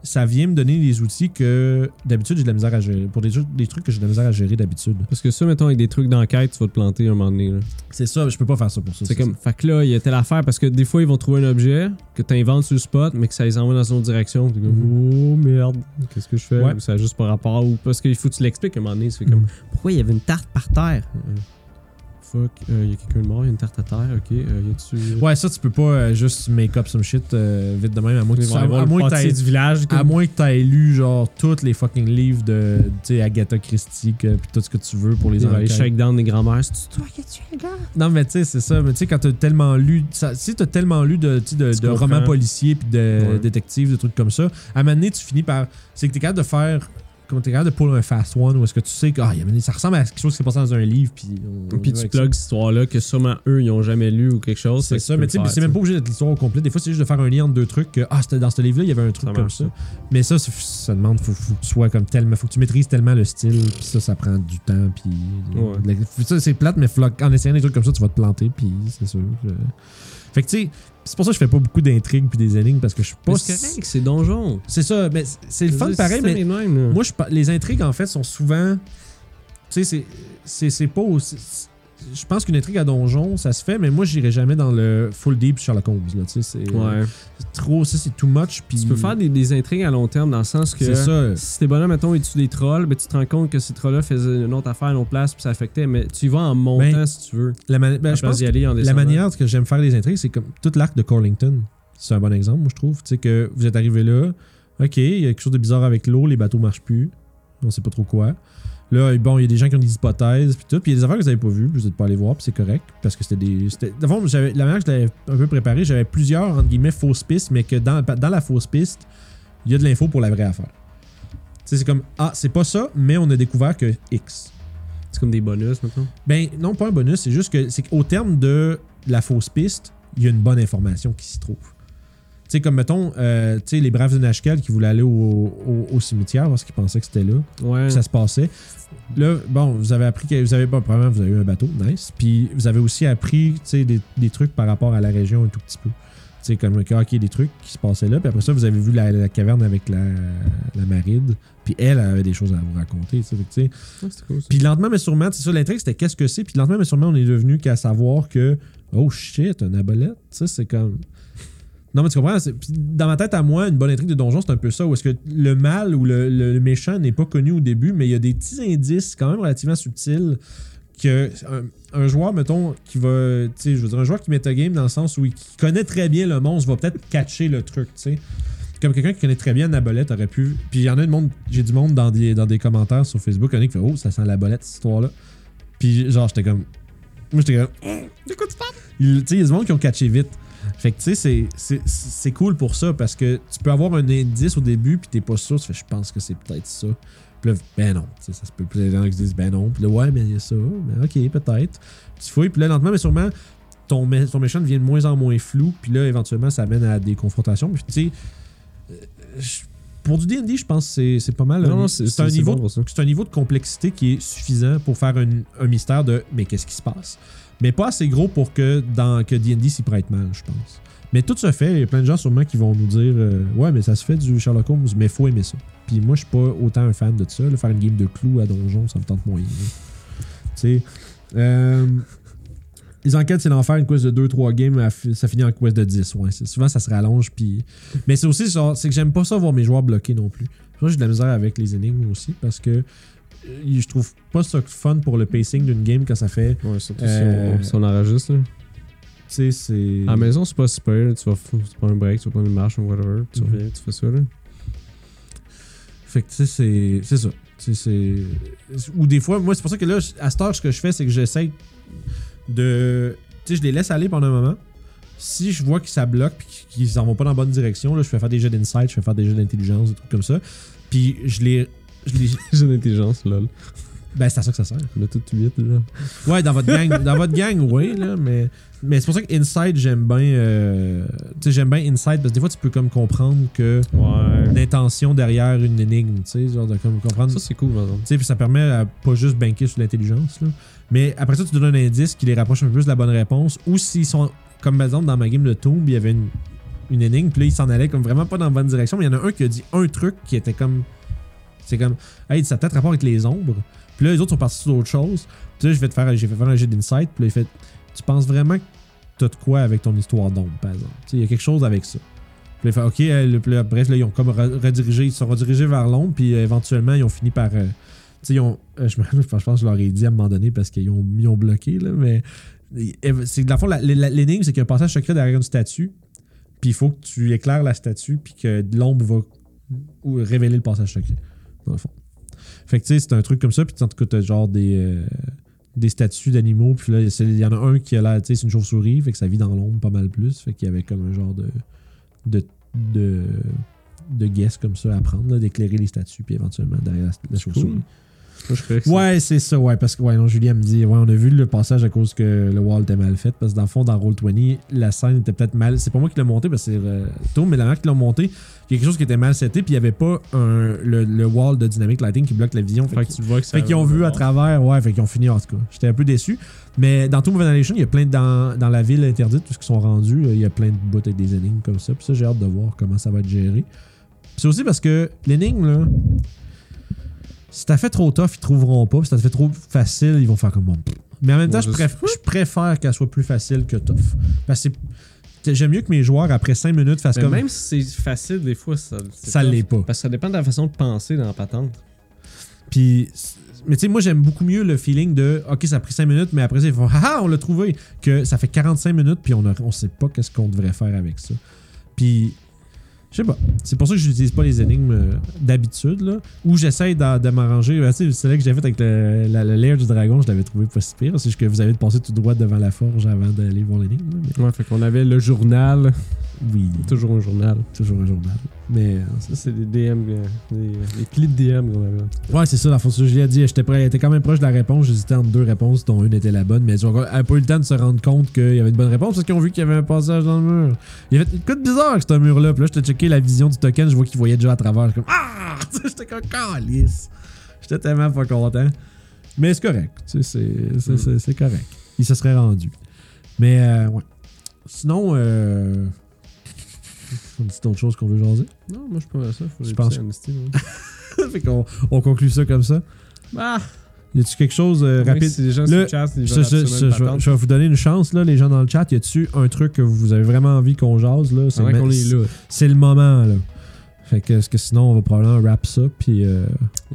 Ça vient me donner des outils que d'habitude j'ai de la misère à gérer. Pour des, trucs- des trucs que j'ai de la misère à gérer d'habitude. Parce que ça, mettons, avec des trucs d'enquête, tu vas te planter un moment donné. là. C'est ça, je peux pas faire ça pour ça. C'est comme, fait que là, il y a telle affaire parce que des fois, ils vont trouver un objet que tu inventes sur le spot, mais que ça les envoie dans une autre direction. T'es comme, oh merde, qu'est-ce que je fais? Ouais. Ou ça a juste pas rapport. Ou parce qu'il faut que tu l'expliques à un moment donné. Fais comme, Mhm. pourquoi il y avait une tarte par terre? Fuck, euh, il y a quelqu'un de mort, il y a une tarte à terre, ok. euh, y a-tu. Ouais, ça, tu peux pas euh, juste make up some shit vite de même, à moins que tu à le moins que pâtissier t'aies- du village. À moins que t'aies lu genre tous les fucking livres de tu sais, Agatha Christie puis tout ce que tu veux pour les enquêtes. shake down des grands-mères. C'est toi qui as tué le gars? Non mais tu sais c'est ça, mais tu sais quand t'as tellement lu si t'as tellement lu de, de, romans policiers puis de détectives, de trucs comme ça, à un moment donné tu finis par c'est que t'es capable de faire comme t'es capable de pull un fast one où est-ce que tu sais que ah, ça ressemble à quelque chose qui s'est passé dans un livre puis Puis tu plugs cette histoire-là que sûrement eux, ils ont jamais lu ou quelque chose. C'est ça, mais tu sais, c'est même pas obligé d'être l'histoire au complet. Des fois, c'est juste de faire un lien entre deux trucs. Que, ah, c'était dans ce livre-là, il y avait un truc Ça comme marche, ça. Mais ça, ça demande, faut, faut que tu sois comme tellement, faut que tu maîtrises tellement le style, puis ça, ça prend du temps, puis Ouais. ça, c'est plate, mais en essayant des trucs comme ça, tu vas te planter, puis c'est sûr. que- Fait que tu sais, c'est pour ça que je fais pas beaucoup d'intrigues puis des énigmes parce que je suis pas. C'est correct, c'est donjon. C'est ça, mais c'est- le fun pareil, mais Moi, moi, je, les intrigues, en fait, sont souvent. Tu sais, c'est pas aussi. Je pense qu'une intrigue à donjon, ça se fait, mais moi, j'irai jamais dans le full deep Sherlock Holmes. Là, tu sais, c'est Ouais. trop, ça, c'est too much. Tu peux faire des, des intrigues à long terme dans le sens que ça. si tes bonhommes, mettons, ils tuent des trolls, ben, tu te rends compte que ces trolls-là faisaient une autre affaire à une autre place puis ça affectait, mais tu y vas en montant Ben, si tu veux. La ben, je pense aller en la manière que j'aime faire les intrigues, c'est comme tout l'arc de Corlington. C'est un bon exemple, moi, je trouve. Tu sais, que vous êtes arrivé là, OK, il y a quelque chose de bizarre avec l'eau, les bateaux marchent plus. On sait pas trop quoi. Là, bon, il y a des gens qui ont des hypothèses, puis tout. Puis il y a des affaires que vous avez pas vues, puis vous n'êtes pas allé voir, puis c'est correct. Parce que c'était des. j'avais- la manière que je l'avais un peu préparé, j'avais plusieurs, entre guillemets, fausses pistes, mais que dans, dans la fausse piste, il y a de l'info pour la vraie affaire. Tu sais, c'est comme, ah, c'est pas ça, mais on a découvert que X. C'est comme des bonus, mettons. Ben, non, pas un bonus, c'est juste que c'est qu'au terme de la fausse piste, il y a une bonne information qui s'y trouve. Tu sais, comme mettons, euh, tu sais, les braves de Nashkel qui voulaient aller au, au- au cimetière parce qu'ils pensaient que c'était là, Ouais. ça se passait. Là, bon, vous avez appris que vous avez pas, probablement, vous avez eu un bateau, nice. Puis vous avez aussi appris, tu sais, des, des trucs par rapport à la région un tout petit peu. Tu sais, comme, ok, des trucs qui se passaient là. Puis après ça, vous avez vu la, la caverne avec la, la maride. Puis elle, elle avait des choses à vous raconter, tu sais. Ouais, cool, puis lentement, mais sûrement, c'est ça, l'intrigue, c'était qu'est-ce que c'est? Puis lentement, mais sûrement, on est devenu qu'à savoir que, oh shit, un abolette, tu sais, c'est comme. Non, mais tu comprends? dans ma tête, à moi, une bonne intrigue de donjon, c'est un peu ça, où est-ce que le mal ou le, méchant n'est pas connu au début, mais il y a des petits indices quand même relativement subtils que un, un joueur, mettons, qui va. Tu sais, je veux dire, un joueur qui game dans le sens où il connaît très bien le monstre va peut-être catcher le truc, tu sais. Comme quelqu'un qui connaît très bien la bolette aurait pu. Puis il y en a du monde, j'ai du monde dans des, dans des commentaires sur Facebook, il y en a qui fait Oh, ça sent la bolette, cette histoire-là. Puis genre, j'étais comme. Moi, j'étais comme. De quoi tu parles? Tu sais, il y a des gens qui ont catché vite. Fait que, tu sais, c'est- cool pour ça parce que tu peux avoir un indice au début, puis t'es pas sûr. Tu fais, je pense que c'est peut-être ça. Puis là, ben non. Ça se peut. Là, les gens qui se disent, ben non. Puis là, ouais, mais il y a ça. Ben ok, peut-être. Tu fouilles, puis là, lentement, mais sûrement, ton, mé- ton méchant devient de moins en moins flou. Puis là, éventuellement, ça amène à des confrontations. Puis tu sais, euh, pour du D&D, je pense que c'est- pas mal. Non, un- non, c'est c'est un c'est niveau bon pour ça. c'est un niveau de complexité qui est suffisant pour faire un, un mystère de mais qu'est-ce qui se passe? Mais pas assez gros pour que dans que D&D s'y prête mal je pense mais tout se fait il y a plein de gens sûrement qui vont nous dire euh, ouais mais ça se fait du Sherlock Holmes mais faut aimer ça puis moi je suis pas autant un fan de ça là, faire une game de clous à donjon ça me tente moyen tu sais euh, les enquêtes, c'est l'enfer, une quest de 2-3 games, ça finit en quest de 10. Ouais, souvent, ça se rallonge. Puis... Mais c'est aussi, c'est que j'aime pas ça voir mes joueurs bloqués non plus. Moi, j'ai de la misère avec les énigmes aussi parce que je trouve pas ça fun pour le pacing d'une game quand ça fait. Ouais, surtout Euh, si, on, si on enregistre. Là. Tu sais, c'est. À la maison, c'est pas super. Tu vas prends un break, tu vas prendre une marche ou whatever. Mhm. reviens, tu fais ça. Là. Fait que, tu sais, c'est. C'est ça. C'est. Ou des fois, moi, c'est pour ça que là, à cette heure, ce que je fais, c'est que j'essaie de. Tu sais, je les laisse aller pendant un moment. Si je vois que ça bloque puis qu'ils s'en vont pas dans la bonne direction, là, je fais faire des jeux d'insight, je fais faire des jeux d'intelligence, des trucs comme ça. Puis je les. J'ai d'intelligence, [LAUGHS] lol. ben, c'est à ça que ça sert. On a tout 8 là. Ouais, dans votre gang, dans votre gang, oui, là, mais, mais c'est pour ça que Inside, j'aime bien. euh, tu sais, j'aime bien Inside parce que des fois, tu peux comme comprendre que Ouais. l'intention derrière une énigme, tu sais, genre de comme comprendre. Ça, c'est cool, par exemple. Tu sais, puis ça permet à pas juste banquer sur l'intelligence, là. Mais après ça, tu donnes un indice qui les rapproche un peu plus de la bonne réponse. Ou s'ils sont, comme par exemple dans ma game de Tomb, il y avait une, une énigme, puis là, ils s'en allaient comme vraiment pas dans la bonne direction. Mais il y en a un qui a dit un truc qui était comme. C'est comme. Hey, ça a peut-être rapport avec les ombres. Puis là, les autres sont partis sur d'autres choses. Puis là, je vais te faire, j'ai fait faire un jet d'insight. Puis là, il fait. Tu penses vraiment que t'as de quoi avec ton histoire d'ombre, par exemple? Il y a quelque chose avec ça. Puis là, il fait OK, euh, bref, là, ils ont comme re- redirigé, ils sont redirigés vers l'ombre, puis euh, éventuellement, ils ont fini par. euh, ils ont. euh, [LAUGHS] je, pense que je leur ai dit à un moment donné parce qu'ils ont, ils ont bloqué, là, mais. C'est, dans le fond, l'énigme, c'est qu'il y a un passage secret derrière une statue, puis il faut que tu éclaires la statue, puis que l'ombre va révéler le passage secret, dans le fond. Fait que, tu sais, c'est un truc comme ça, puis en tout cas, t'as genre des. euh, des statues d'animaux, puis là, il y en a un qui a l'air, tu sais, c'est une chauve-souris, fait que ça vit dans l'ombre pas mal plus, fait qu'il y avait comme un genre de. de. de, de guess comme ça à prendre, d'éclairer les statues, puis éventuellement derrière la, la chauve-souris. Je Ouais, c'est ça, ouais, parce que, ouais, non, Julien me dit, ouais, on a vu le passage à cause que le wall était mal fait, parce que dans le fond, dans Roll20, la scène était peut-être mal. C'est pas moi qui l'ai monté, parce que c'est euh, Tom, mais la mère qui l'a monté, il y a quelque chose qui était mal seté, puis il y avait pas un, le, le wall de dynamic lighting qui bloque la vision. Fait, Fait qu'ils ont vu à travers, ouais, fait qu'ils ont fini en tout cas. J'étais un peu déçu. Mais dans Tomb of Annihilation, il y a plein de, dans, dans la ville interdite, tout ce qui sont rendus, là, il y a plein de bouts avec des énigmes comme ça. Puis ça, j'ai hâte de voir comment ça va être géré. C'est aussi parce que l'énigme, là, si t'as fait trop tough, ils trouveront pas. Si t'as fait trop facile, ils vont faire comme bon. Mais en même temps, Ouais, je, je préf- je préfère qu'elle soit plus facile que tough. Parce que j'aime mieux que mes joueurs, après 5 minutes, fassent Mais comme. même si c'est facile, des fois, ça. ça l'est pas. Parce que ça dépend de la façon de penser dans la patente. Puis, mais tu sais, moi, j'aime beaucoup mieux le feeling de OK, ça a pris 5 minutes, mais après, ça, ils font Ah, on l'a trouvé. Que ça fait 45 minutes, puis on, a, on sait pas qu'est-ce qu'on devrait faire avec ça. Puis, je sais pas. C'est pour ça que je n'utilise pas les énigmes euh, d'habitude, là. Ou j'essaye de, m'arranger. Ben, sais, c'est là que j'ai fait avec le, la- le layer du dragon, je l'avais trouvé pas si pire. C'est juste que vous avez de passer tout droit devant la forge avant d'aller voir l'énigme. mais Ouais, fait qu'on avait le journal. Oui, Toujours un journal. toujours un journal. Mais. euh, Ça, c'est des DM. euh, des- les clips DM qu'on avait. Ouais, c'est ça, la que je l'ai dit, j'étais prêt, j'étais quand même proche de la réponse, j'hésitais entre deux réponses, dont une était la bonne, mais ils n'avaient pas eu le temps de se rendre compte qu'il y avait une bonne réponse parce qu'ils ont vu qu'il y avait un passage dans le mur. Il y avait une bizarre, ce mur-là, puis là, j'étais checké la vision du token, je vois qu'il voyait déjà à travers, je suis comme Ah! [LAUGHS] J'étais comme calice. J'étais tellement pas content. Mais c'est correct, tu sais, c'est- c'est- correct. Il se serait rendu. Mais, euh, ouais. Sinon, euh. On dit d'autres choses qu'on veut jaser? Non, moi, je pense ça. Faut Je pense- à Amnesty, [LAUGHS] fait qu'on on conclut ça comme ça. Ah! Y a-tu quelque chose euh, rapide? Si les gens Le- le chat, ils Je, vais- vous donner une chance, là, les gens dans le chat. Y a-tu un truc que vous avez vraiment envie qu'on jase? là? C'est le-. C'est le moment. là. Fait que, parce que sinon, on va probablement wrap ça. Puis, euh,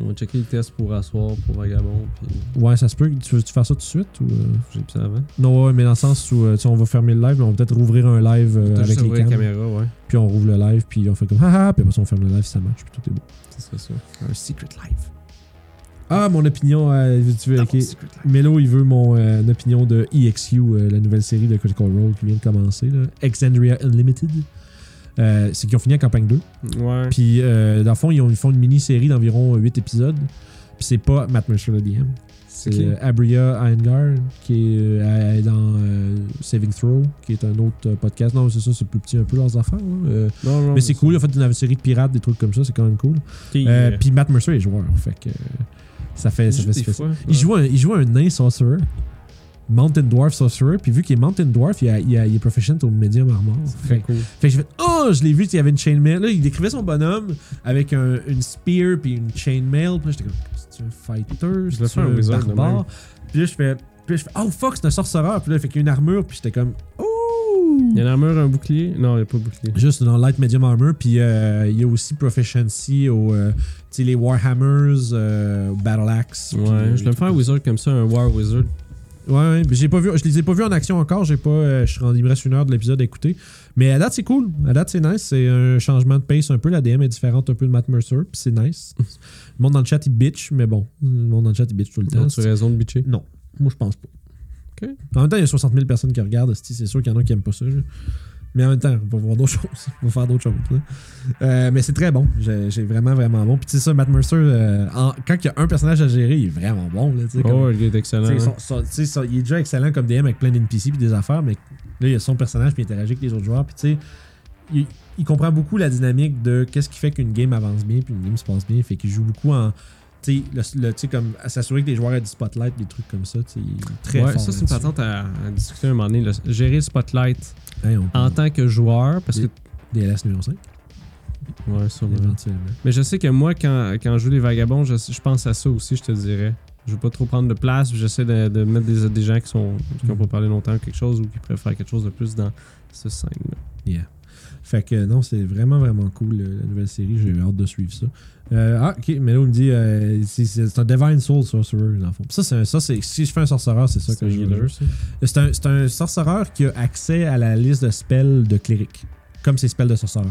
On va checker les tests pour asseoir, pour Vagabond. Puis ouais, ça se peut. Tu veux-tu faire ça tout de suite? Ou, euh? j'ai ça avant. Non, ouais, mais dans le sens où on va fermer le live, mais on va peut-être rouvrir un live euh, avec juste les la caméras. caméra, ouais. Puis on rouvre le live, puis on fait comme [LAUGHS] haha, puis après ça, on ferme le live si ça marche. Puis tout est beau. C'est ça, ça. Un secret live. Ah, mon opinion, euh, tu veux. Melo, il veut mon euh, opinion de EXU, euh, la nouvelle série de Critical Role qui vient de commencer, là. Exandria Unlimited. C'est qu'ils ont fini la campagne 2. Ouais. Puis, dans le fond, ils, ont- ils font une mini-série d'environ 8 épisodes. Puis, c'est pas Matt Mercer le DM. C'est Abria Iyengar, qui est dans Saving Throw, qui est un autre podcast. Non, c'est ça, c'est plus petit un peu leurs affaires. Non, non, mais c'est cool, il a fait une série de pirates, des trucs comme ça, c'est quand même cool. Puis Matt Mercer est joueur, fait que ça fait, ça fait, ça fait- fois, Il, ouais. joue un, il joue un nain sorcerer, Mountain Dwarf sorcerer, puis vu qu'il est Mountain Dwarf, il, a- il a- il est proficient au medium armor. C'est Fait, très cool. fait que j'ai fait Oh, je l'ai vu, il y avait une chainmail. Là, il décrivait son bonhomme avec un, une spear puis une chainmail. Puis là, j'étais comme C'est un fighter, Je c'est fais un wizard de barbare? Puis là, je fais, puis là, je fais Oh fuck, c'est un sorcereur. Puis là, il fait qu'il y a une armure, puis j'étais comme Oh Il y a une armure, un bouclier? Non, il n'y a pas de bouclier. Juste dans Light Medium Armor, puis euh, il y a aussi Proficiency au, euh, tu sais, les Warhammers, euh, Battle Axe. Ouais, euh, je vais me faire un les wizard comme ça, un war wizard. Ouais, ouais, mais j'ai pas vu, je les ai pas vus en action encore. J'ai pas, euh, je suis rendu, il me reste une heure de l'épisode à écouter. Mais à date, c'est cool. À date, c'est nice. C'est un changement de pace un peu. La DM est différente un peu de Matt Mercer, puis c'est nice. [LAUGHS] le monde dans le chat, il bitch, mais bon, le monde dans le chat, il bitch tout le temps. Tu as raison de bitcher? Non, moi, je pense pas. En même temps, il y a 60 000 personnes qui regardent. C'est sûr qu'il y en a qui aiment pas ça. Mais en même temps, on va voir d'autres [LAUGHS] choses. On va faire d'autres choses. Euh, mais c'est très bon. J'ai vraiment, vraiment bon. Puis tu sais ça, Matt Mercer, euh, en- quand il y a un personnage à gérer, il est vraiment bon. Là, comme- Oh, il est excellent. hein. son- son- tu sais, son- il est déjà excellent comme DM avec plein d'NPC puis des affaires, mais là, il y a son personnage puis il interagit avec les autres joueurs. Puis tu sais, il, il comprend beaucoup la dynamique de qu'est-ce qui fait qu'une game avance bien puis une game se passe bien. Fait qu'il joue beaucoup en. Le- comme à s'assurer que les joueurs aient du spotlight, des trucs comme ça. tu sais, Il est très ouais, fort. ça, c'est une patente à, à discuter un moment donné. là. Gérer le spotlight Hey, on peut- en tant que joueur, parce que. DLS numéro 5, Ouais, sûrement. éventuellement. Mais je sais que moi, quand, quand je joue les vagabonds, je, je pense à ça aussi, je te dirais. Je veux pas trop prendre de place, j'essaie de, de mettre des, des gens qui sont qui ont Mhm. pas parlé longtemps ou quelque chose ou qui préfèrent quelque chose de plus dans ce scène-là. Yeah. Fait que non, c'est vraiment, vraiment cool la nouvelle série. J'ai hâte de suivre ça. Euh, ah, ok, mais là, on me dit euh, c'est- un Divine Soul Sorcerer, dans le fond. Ça, c'est ça, c'est si je fais un sorcereur, c'est ça que je veux. ça. C'est un, un sorcereur qui a accès à la liste de spells de cléric, comme ses spells de sorcereur.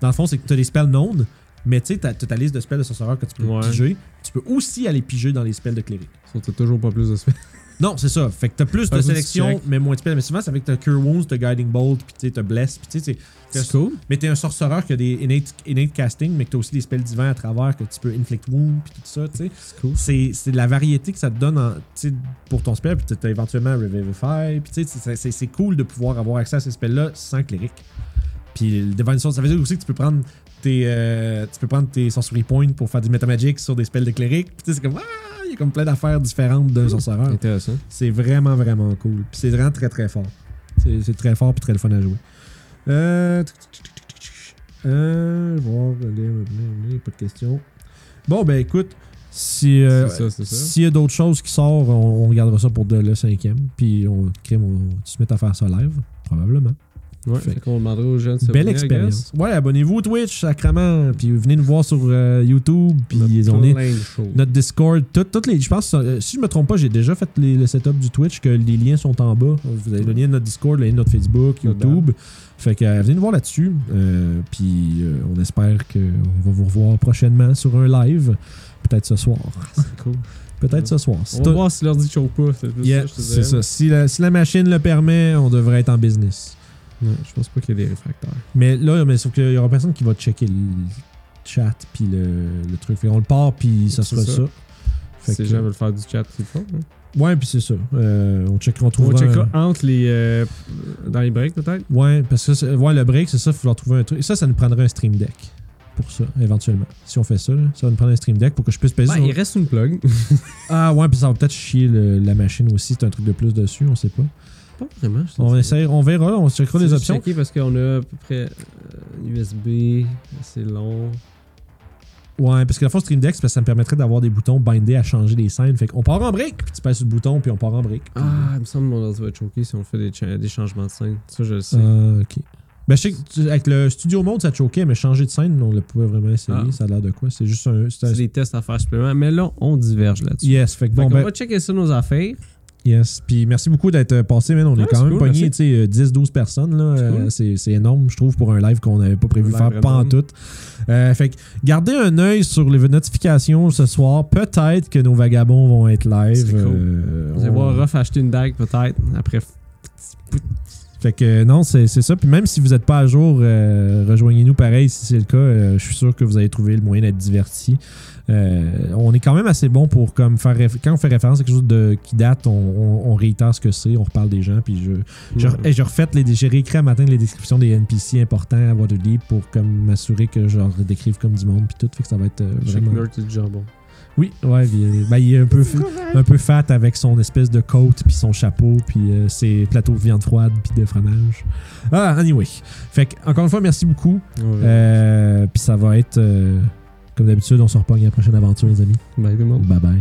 Dans le fond, c'est que tu as des spells known, mais tu sais, tu as ta liste de spells de sorcereur que tu peux Ouais. piger. Tu peux aussi aller piger dans les spells de cléric. T'as toujours pas plus de spells. Non, c'est ça. Fait que t'as plus de sélection, mais moins de spells. Mais souvent, c'est avec ta Cure Wounds, ta Guiding Bolt, puis tu sais, t'as Bless, puis tu sais, c'est- cool. mais t'es un sorcereur qui a des innate, innate casting, mais que t'as aussi des spells divins à travers, que tu peux inflict wound, puis tout ça, tu sais. C'est cool. C'est de la variété que ça te donne en, pour ton spell, puis t'as éventuellement Revivify, puis tu sais, c'est- cool de pouvoir avoir accès à ces spells-là sans cléric. Puis le Divine Soul, ça veut dire aussi que tu peux prendre tes, euh, tu peux prendre tes Sorcery Points pour faire du Metamagic sur des spells de cléric, puis tu sais, c'est comme, ah, il y a comme plein d'affaires différentes d'un sorcereur. Intéressant. C'est vraiment, vraiment cool. Puis c'est vraiment très, très fort. C'est très fort puis très le fun à jouer. Euh... Euh... Voir... Pas de questions. Bon, ben écoute, si... euh. S'il y a d'autres choses qui sortent, on, on regardera ça pour de- le cinquième. Puis on, on, se met à faire ça live, probablement. Ouais, Fait- fait qu'on demandera aux jeunes Belle expérience. Ouais, abonnez-vous au Twitch, sacrement. Puis venez nous voir sur euh, YouTube. Puis on est notre Discord, tout- toutes les, je pense, euh, si je me trompe pas, j'ai déjà fait les- le setup du Twitch, que les liens sont en bas. Vous avez le lien de notre Discord, le lien de notre Facebook, Notre YouTube. Fait que euh, venez nous voir là-dessus. Puis on espère qu'on va vous revoir prochainement sur un live. Peut-être ce soir. C'est cool. Peut-être ce soir. On va voir si l'ordi choke pas. C'est Yeah, ça, la, si la machine le permet, on devrait être en business. Je pense pas qu'il y ait des réfractaires. Mais là, mais sauf qu'il y aura personne qui va checker le chat puis le, le truc. Fait qu'on le part puis ça sera ça. ça. Fait Si les gens veulent faire du chat, c'est le fun. hein. Ouais, puis c'est ça. Euh, on checkera, on On trouvera. checkera un- entre les. euh, dans les breaks, peut-être? Ouais, parce que ouais, le break, c'est ça, il faudra trouver un truc. Ça, ça nous prendrait un stream deck pour ça, éventuellement. Si on fait ça, là, ça va nous prendre un stream deck pour que je puisse peser. Ben, sur- il reste une plug. Ah ouais, puis ça va peut-être chier le- la machine aussi. C'est un truc de plus dessus, on sait pas. Pas vraiment. je On, essaie, on verra, on checkera les options. checker parce qu'on a à peu près euh, USB, c'est long. Ouais, parce que la fois stream deck, ça me permettrait d'avoir des boutons bindés à changer les scènes. Fait qu'on part en break, puis tu passes sur le bouton, puis on part en. Puis- Ah, il me semble que mon ordi va être choqué si on fait des, cha- des changements de scène. Ça, je le sais. Ah, ok. Ben, je sais que avec le studio mode, ça choquait, mais changer de scène, on le pouvait vraiment essayer. Ah. Ça a l'air de quoi? C'est juste un. c'est un- des tests à faire supplémentaires. Mais là, on diverge là-dessus. Yes, fait que Fait bon, qu'on ben. va checker ça nos affaires. Yes. Puis merci beaucoup d'être euh, passé, man. On est quand c'est même cool, pogné, merci. tu sais, euh, 10-12 personnes. là. C'est Euh, cool. C'est énorme, je trouve, pour un live qu'on n'avait pas prévu faire pas en tout. Euh, fait que gardez un œil sur les notifications ce soir. Peut-être que nos vagabonds vont être live. Cool. Euh, Vous allez on- voir Ruff acheter une dague peut-être. Après, Fait que non, c'est c'est ça. Puis même si vous n'êtes pas à jour, euh, rejoignez-nous pareil si c'est le cas. Euh, je suis sûr que vous allez trouver le moyen d'être diverti. Euh, on est quand même assez bon pour comme faire quand on fait référence à quelque chose de, qui date, on, on- on réitère ce que c'est, on reparle des gens, puis je, je, je refais les j'ai réécrit à matin les descriptions des NPC importants à Waterdeep pour comme m'assurer que je leur décrive comme du monde puis tout, fait que ça va être euh, vraiment. du jambon. Oui, ouais, puis, euh, ben, il est un peu un peu fat avec son espèce de coat puis son chapeau puis euh, ses plateaux de viande froide puis de fromage. Ah, anyway. Fait que, encore une fois, merci beaucoup. Ouais. Euh, puis ça va être, euh, comme d'habitude, on se repogne à la prochaine aventure, les amis. Bye tout le monde. Bye bye.